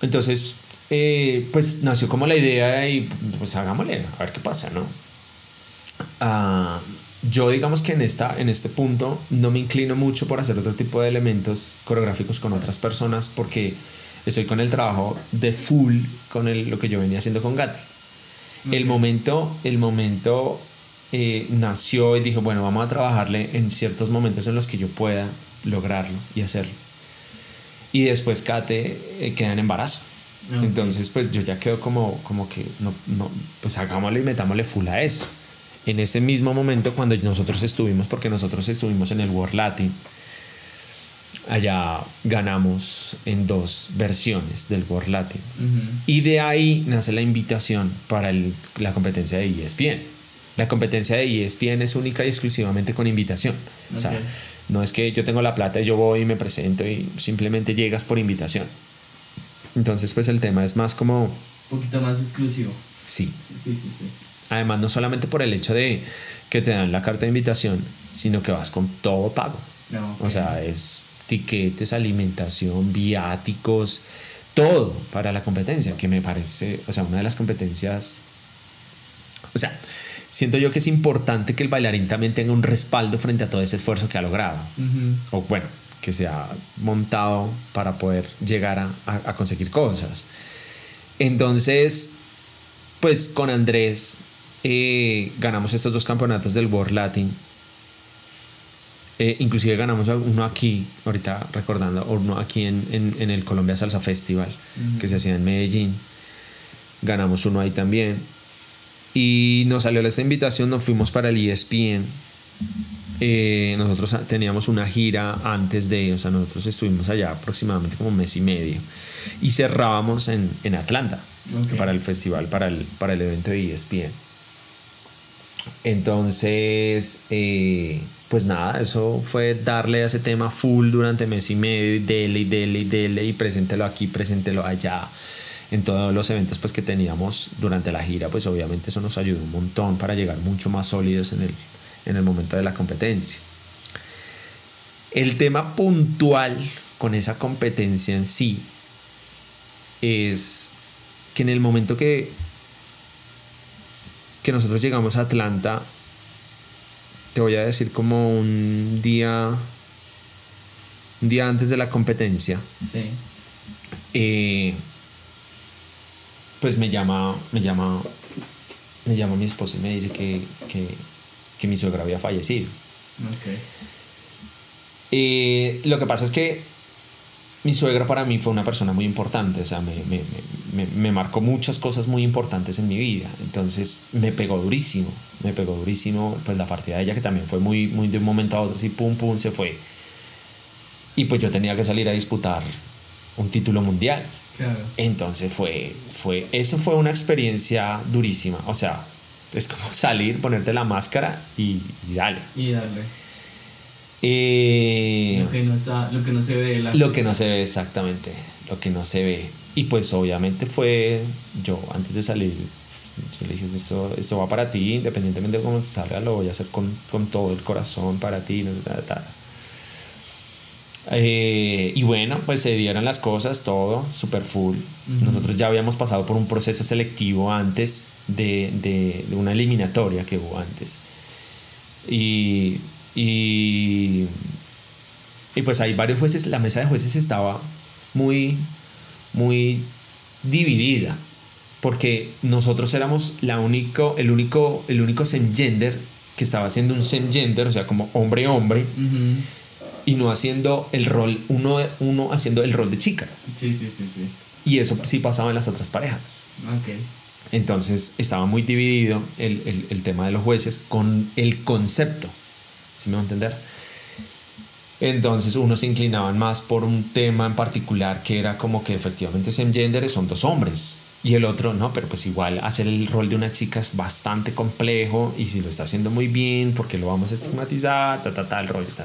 entonces, eh, pues nació como la idea y pues hagámosle, a ver qué pasa, ¿no? Ah, yo digamos que en, esta, en este punto no me inclino mucho por hacer otro tipo de elementos coreográficos con otras personas porque estoy con el trabajo de full con el, lo que yo venía haciendo con Gatti. El momento, el momento eh, nació y dijo, bueno, vamos a trabajarle en ciertos momentos en los que yo pueda lograrlo y hacerlo. Y después Kate eh, queda en embarazo. Entonces, pues yo ya quedo como, como que, no, no, pues hagámosle y metámosle full a eso en ese mismo momento cuando nosotros estuvimos, porque nosotros estuvimos en el World Latin, allá ganamos en dos versiones del World Latin. Y de ahí nace la invitación para el- la competencia de ESPN. La competencia de ESPN es única y exclusivamente con invitación. O sea, no es que yo tengo la plata y yo voy y me presento y simplemente llegas por invitación. Entonces, pues el tema es más como, Un poquito más exclusivo. sí. Sí, sí, sí. Además, no solamente por el hecho de que te dan la carta de invitación, sino que vas con todo pago. No, O sea, es tiquetes, alimentación, viáticos, todo para la competencia, que me parece, o sea, una de las competencias, o sea, siento yo que es importante que el bailarín también tenga un respaldo frente a todo ese esfuerzo que ha logrado, o bueno, que se ha montado para poder llegar a, a- a conseguir cosas. Entonces, pues con Andrés eh, ganamos estos dos campeonatos del World Latin. Eh, inclusive ganamos uno aquí, ahorita recordando, uno aquí en, en- en el Colombia Salsa Festival, que se hacía en Medellín. Ganamos uno ahí también. Y nos salió esta invitación, nos fuimos para el ESPN. Eh, nosotros teníamos una gira antes de, o sea, nosotros estuvimos allá aproximadamente como un mes y medio. Y cerrábamos en, en Atlanta para el festival, para el, para el evento de ESPN. Entonces, eh, pues nada, eso fue darle a ese tema full durante mes y medio, y dele y dele y dele, y preséntelo aquí, preséntelo allá. En todos los eventos pues, que teníamos durante la gira, pues obviamente eso nos ayudó un montón para llegar mucho más sólidos en el, en el momento de la competencia. El tema puntual con esa competencia en sí es que en el momento que, que nosotros llegamos a Atlanta, te voy a decir como un día, un día antes de la competencia, Sí. eh, pues me llama, me llama, me llama mi esposa y me dice que, que, que mi suegra había fallecido. Ok. Eh, lo que pasa es que mi suegra para mí fue una persona muy importante, o sea, me, me, me, me- marcó muchas cosas muy importantes en mi vida, entonces me pegó durísimo, me pegó durísimo, pues la partida de ella que también fue muy, muy de un momento a otro, así pum, pum, se fue. Y pues yo tenía que salir a disputar un título mundial. Claro. Entonces fue, fue, eso fue una experiencia durísima, o sea, es como salir, ponerte la máscara y, y dale. Y darle. Eh, Lo que no está, lo que no se ve la lo que no se ve exactamente, lo que no se ve. Y pues obviamente fue, yo antes de salir, yo le dije, eso, eso va para ti, independientemente de cómo se salga, lo voy a hacer con, con todo el corazón para ti. No sé, ta, ta. Eh, y bueno, pues se dieron las cosas, todo, super full. Ujú. Nosotros ya habíamos pasado por un proceso selectivo antes de, de- de una eliminatoria que hubo antes. Y, y, y pues hay varios jueces, la mesa de jueces estaba muy, muy dividida, porque nosotros éramos la único, el único, el único semgender que estaba haciendo un semgender, o sea, como hombre-hombre, y no haciendo el rol, uno, uno haciendo el rol de chica. Sí, sí, sí, sí. Y eso sí pasaba en las otras parejas. Entonces estaba muy dividido el, el- el tema de los jueces con el concepto, ¿sí me va a entender? Entonces unos se inclinaban más por un tema en particular que era como que efectivamente gender son dos hombres y el otro no, pero pues igual hacer el rol de una chica es bastante complejo y si lo está haciendo muy bien porque lo vamos a estigmatizar, ta ta ta el rollo, ta.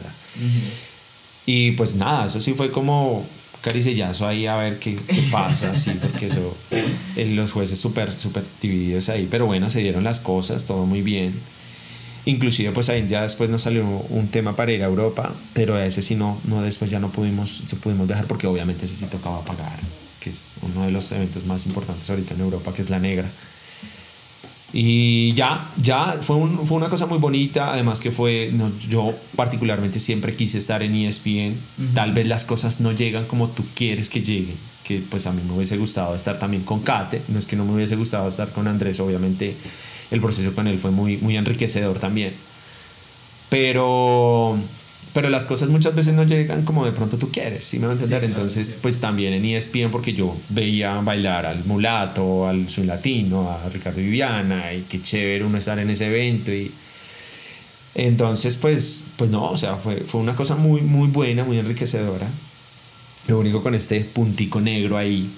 Y pues nada, eso sí fue como caricellazo ahí a ver qué, qué pasa, sí, porque eso, eh, los jueces súper, súper divididos ahí, pero bueno, se dieron las cosas, todo muy bien. Inclusive pues ahí ya después nos salió un tema para ir a Europa, pero ese sí no, no después ya no pudimos, se pudimos viajar porque obviamente ese sí tocaba pagar, que es uno de los eventos más importantes ahorita en Europa, que es la negra. Y ya, ya fue, un- fue una cosa muy bonita, además que fue, no, yo particularmente siempre quise estar en ESPN, Ujú. tal vez las cosas no llegan como tú quieres que lleguen, que pues a mí me hubiese gustado estar también con Kate, no es que no me hubiese gustado estar con Andrés, obviamente el proceso con él fue muy, muy enriquecedor también, pero, pero las cosas muchas veces no llegan como de pronto tú quieres, ¿sí me va a entender? Sí, claro, Entonces sí. pues también en ESPN porque yo veía bailar al mulato, al soy latino, a Ricardo Viviana y qué chévere uno estar en ese evento y Entonces, pues, pues no, o sea, fue, fue una cosa muy, muy buena, muy enriquecedora. Lo único con este puntico negro ahí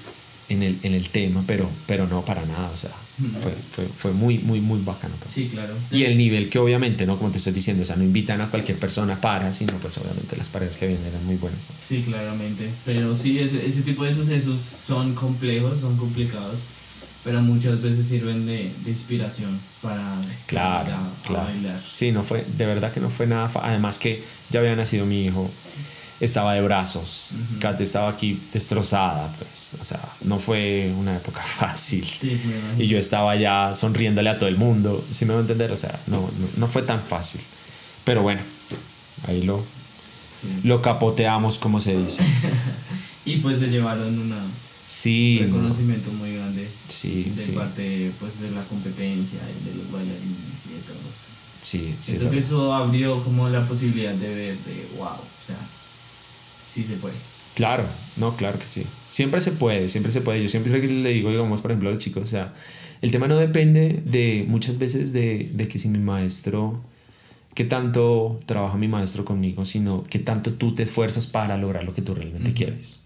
en el, en el tema, pero, pero no para nada, o sea, fue, fue, fue muy, muy, muy bacano. pues. Sí, claro. Y el nivel que obviamente, ¿no? Como te estoy diciendo, o sea, no invitan a cualquier persona para, sino pues obviamente las parejas que vienen eran muy buenas. ¿no? Sí, claramente. Pero sí, ese, ese tipo de sucesos son complejos, son complicados, pero muchas veces sirven de, de inspiración para Claro, a claro. bailar. Sí, no fue, de verdad que no fue nada Además que ya había nacido mi hijo, estaba de brazos, Ujú. Kate estaba aquí destrozada, pues, o sea, no fue una época [LAUGHS] fácil. Sí. Y yo estaba ya sonriéndole a todo el mundo, si me va a entender, o sea, no, no, no fue tan fácil. Pero bueno, ahí lo, Sí. lo capoteamos, como se dice. [LAUGHS] Y pues le llevaron una, Sí, un no, reconocimiento muy grande sí, de sí, parte pues, de la competencia y de los bailarines y de todos. sí, sí, Siento que eso abrió como la posibilidad de ver de wow, o sea, sí se puede. Claro, no, claro que sí. Siempre se puede, siempre se puede. Yo siempre le digo, digamos, por ejemplo, a los chicos, o sea, el tema no depende de muchas veces de, de que si mi maestro, qué tanto trabaja mi maestro conmigo, sino qué tanto tú te esfuerzas para lograr lo que tú realmente quieres.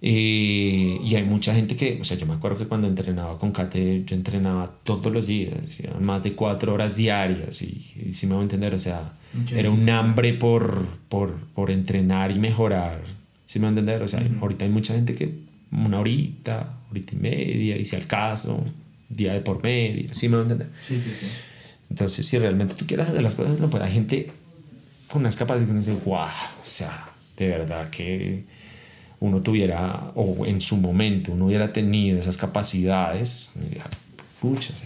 Eh, y hay mucha gente que, o sea, yo me acuerdo que cuando entrenaba con Kate, yo entrenaba todos los días, eran más de cuatro horas diarias, y, y si me voy a entender, o sea, Mucha era un disciplina. hambre por, por, por entrenar y mejorar, si me va a entender, o sea, Ujú. ahorita hay mucha gente que una horita, horita y media, y si al caso, día de por medio, si me va a entender. Sí, sí, sí. Entonces, si realmente tú quieres hacer las cosas, no, pues hay gente con unas capacidades que uno dice, wow, o sea, de verdad que uno tuviera, o en su momento, uno hubiera tenido esas capacidades, pucha. Sí,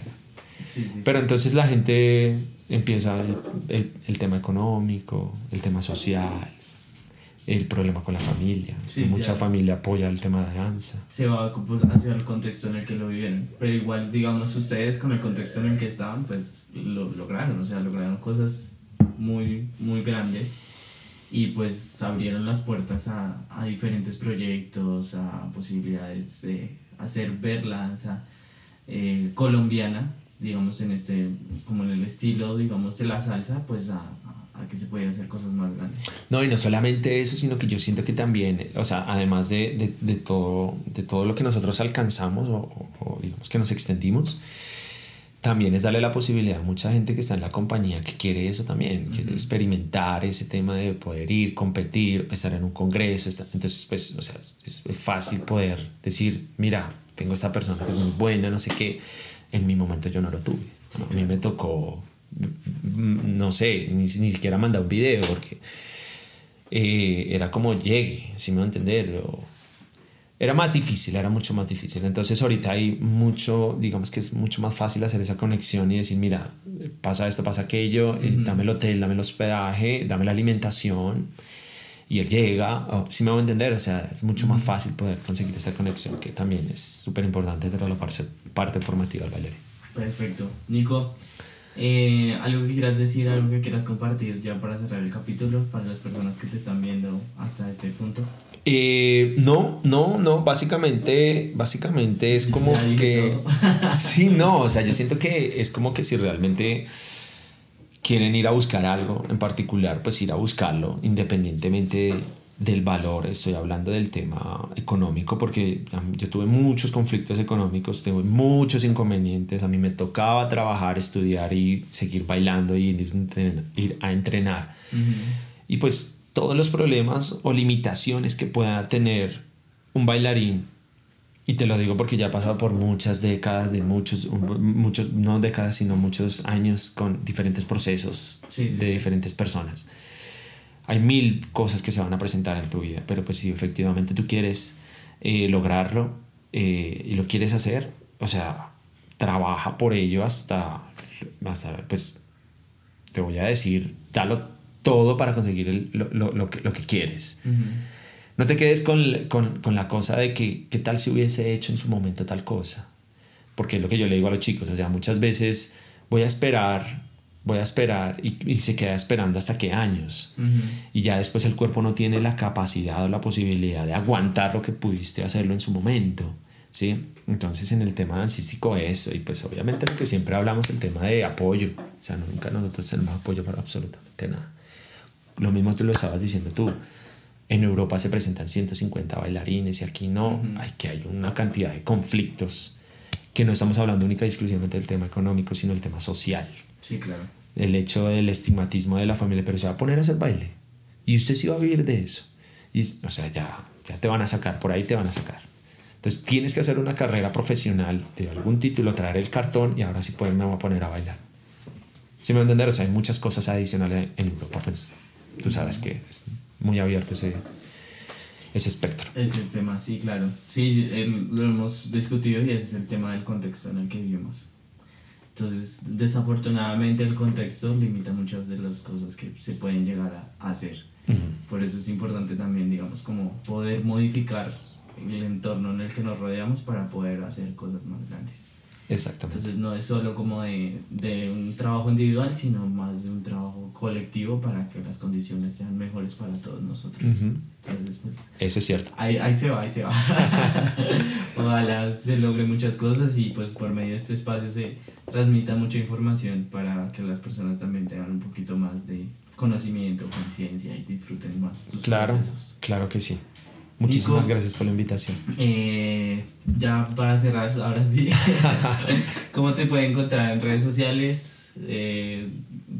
sí, sí. Pero entonces la gente empieza el, el- el tema económico, el tema social, el problema con la familia. Mucha ya. familia apoya el tema de danza. se va pues, hacia el contexto en el que lo vivieron. Pero igual, digamos, ustedes con el contexto en el que estaban, pues lo lograron, o sea, lograron cosas muy, muy grandes y pues abrieron las puertas a, a diferentes proyectos, a posibilidades de hacer ver la danza eh, colombiana, digamos, en este, como en el estilo, digamos, de la salsa, pues a, a- que se pueden hacer cosas más grandes. No, y no solamente eso, sino que yo siento que también, o sea, además de, de, de todo, de todo lo que nosotros alcanzamos o, o- o digamos que nos extendimos, también es darle la posibilidad a mucha gente que está en la compañía que quiere eso también, quiere experimentar ese tema de poder ir, competir, estar en un congreso. estar- entonces, pues, o sea, es, es fácil poder decir, mira, tengo esta persona que es muy buena, no sé qué. En mi momento yo no lo tuve. A mí me tocó, no sé, ni, ni siquiera mandar un video porque eh, era como llegue, si me va a entender. o- era más difícil, era mucho más difícil. Entonces ahorita hay mucho, digamos que es mucho más fácil hacer esa conexión y decir, mira, pasa esto, pasa aquello, eh, Ujú. dame el hotel, dame el hospedaje, dame la alimentación. Y él llega, o- si me va a entender, o sea, es mucho más fácil poder conseguir esta conexión que también es súper importante de la parte, parte formativa del bailarín. Perfecto. Nico, eh, algo que quieras decir, algo que quieras compartir ya para cerrar el capítulo para las personas que te están viendo hasta este punto. Eh, no, no, no, básicamente, básicamente es como que... [LAUGHS] Sí, [LAUGHS] no, o sea, yo siento que es como que si realmente quieren ir a buscar algo en particular, pues ir a buscarlo independientemente del valor. Estoy hablando del tema económico porque yo tuve muchos conflictos económicos, tuve muchos inconvenientes. A mí me tocaba trabajar, estudiar y seguir bailando y ir, a entrenar- ir a entrenar. Y pues todos los problemas o limitaciones que pueda tener un bailarín, y te lo digo porque ya he pasado por muchas décadas, de muchos, muchos, no décadas, sino muchos años con diferentes procesos Sí, sí, de diferentes personas. Hay mil cosas que se van a presentar en tu vida, pero pues si efectivamente tú quieres eh, lograrlo eh, y lo quieres hacer, o sea, trabaja por ello hasta, hasta pues, te voy a decir, dalo todo para conseguir el- lo, lo- lo que, lo que quieres. No te quedes con, con, con la cosa de que qué tal si hubiese hecho en su momento tal cosa. Porque es lo que yo le digo a los chicos. O sea, muchas veces voy a esperar, voy a esperar y, y se queda esperando hasta qué años. Y ya después el cuerpo no tiene la capacidad o la posibilidad de aguantar lo que pudiste hacerlo en su momento. ¿sí? Entonces en el tema dancístico eso, y pues obviamente lo que siempre hablamos, el tema de apoyo, o sea, nunca nosotros tenemos apoyo para absolutamente nada. Lo mismo tú lo estabas diciendo tú, en Europa se presentan 150 bailarines y aquí no, hay que hay una cantidad de conflictos que no estamos hablando única y exclusivamente del tema económico, sino del tema social. Sí, claro. El hecho del estigmatismo de la familia, pero se va a poner a hacer baile y usted sí va a vivir de eso. Y, o sea, ya, ya te van a sacar, por ahí te van a sacar. Entonces tienes que hacer una carrera profesional de algún título, traer el cartón y ahora sí pues, me voy a poner a bailar. Si me va a entender, o sea, hay muchas cosas adicionales en Europa, pues tú sabes que es muy abierto ese, ese espectro. Es el tema, sí, claro. Sí, lo hemos discutido y ese es el tema del contexto en el que vivimos. Entonces, desafortunadamente el contexto limita muchas de las cosas que se pueden llegar a hacer. Por eso es importante también, digamos, como poder modificar el entorno en el que nos rodeamos para poder hacer cosas más grandes. Exactamente. Entonces no es solo como de, de, un trabajo individual, sino más de un trabajo colectivo para que las condiciones sean mejores para todos nosotros. Entonces, pues... Eso es cierto. Ahí, ahí se va, ahí se va. [LAUGHS] Ojalá se logre muchas cosas y pues por medio de este espacio se transmita mucha información para que las personas también tengan un poquito más de conocimiento, conciencia y disfruten más sus claro, procesos. Claro que sí. Muchísimas gracias por la invitación. Eh, ya para cerrar, ahora sí. [LAUGHS] ¿Cómo te pueden encontrar en redes sociales? Eh,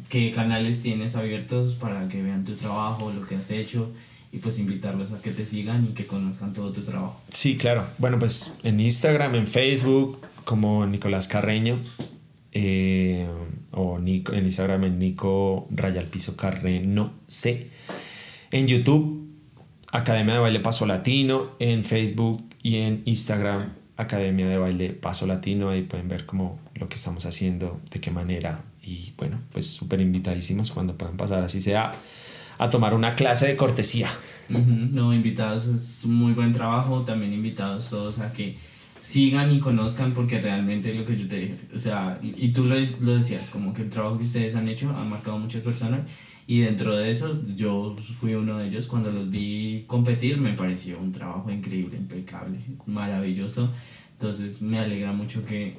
¿Qué canales tienes abiertos para que vean tu trabajo, lo que has hecho? Y pues invitarlos a que te sigan y que conozcan todo tu trabajo. Sí, claro. Bueno, pues en Instagram, en Facebook, como Nicolás Carreño. Eh, o Nico, en Instagram en Nico Rayal Piso Carreno C. En YouTube Academia de Baile Paso Latino, en Facebook y en Instagram Academia de Baile Paso Latino, ahí pueden ver cómo lo que estamos haciendo, de qué manera. Y bueno, pues súper invitadísimos cuando puedan pasar así sea a tomar una clase de cortesía. No, invitados es un muy buen trabajo, también invitados todos a que sigan y conozcan porque realmente lo que yo te dije, o sea, y tú lo, lo decías, como que el trabajo que ustedes han hecho ha marcado muchas personas y dentro de eso, yo fui uno de ellos. Cuando los vi competir, me pareció un trabajo increíble, impecable, maravilloso. Entonces, me alegra mucho que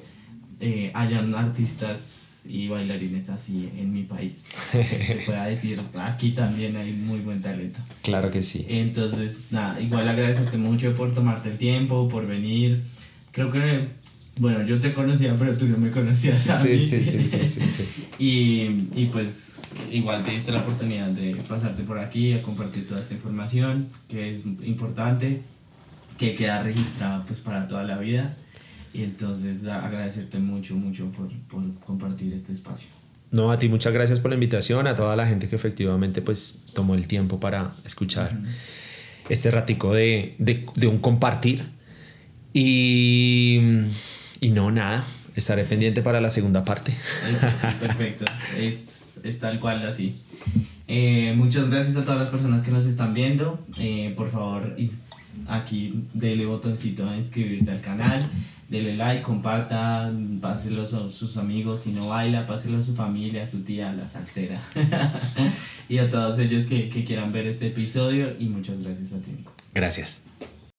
eh, hayan artistas y bailarines así en mi país. Se pueda [LAUGHS] decir, aquí también hay muy buen talento. Claro que sí. Entonces, nada, igual agradecerte mucho por tomarte el tiempo, por venir. Creo que bueno, yo te conocía, pero tú no me conocías a mí. Sí, sí, sí, sí, sí, [LAUGHS] y, y, pues igual te diste la oportunidad de pasarte por aquí a compartir toda esta información, que es importante, que queda registrada pues para toda la vida. Y entonces agradecerte mucho, mucho por, por compartir este espacio. No, a ti muchas gracias por la invitación, a toda la gente que efectivamente pues tomó el tiempo para escuchar este ratico de, de, de un compartir. Y y no, nada, estaré pendiente para la segunda parte. Eso sí, [LAUGHS] perfecto. Es, es tal cual así. Eh, muchas gracias a todas las personas que nos están viendo. Eh, por favor, aquí dele botoncito a inscribirse al canal. Dele like, comparta, páselo a sus amigos. Si no baila, páselo a su familia, a su tía, a la salsera. [LAUGHS] y a todos ellos que, que quieran ver este episodio. Y muchas gracias a ti, Gracias.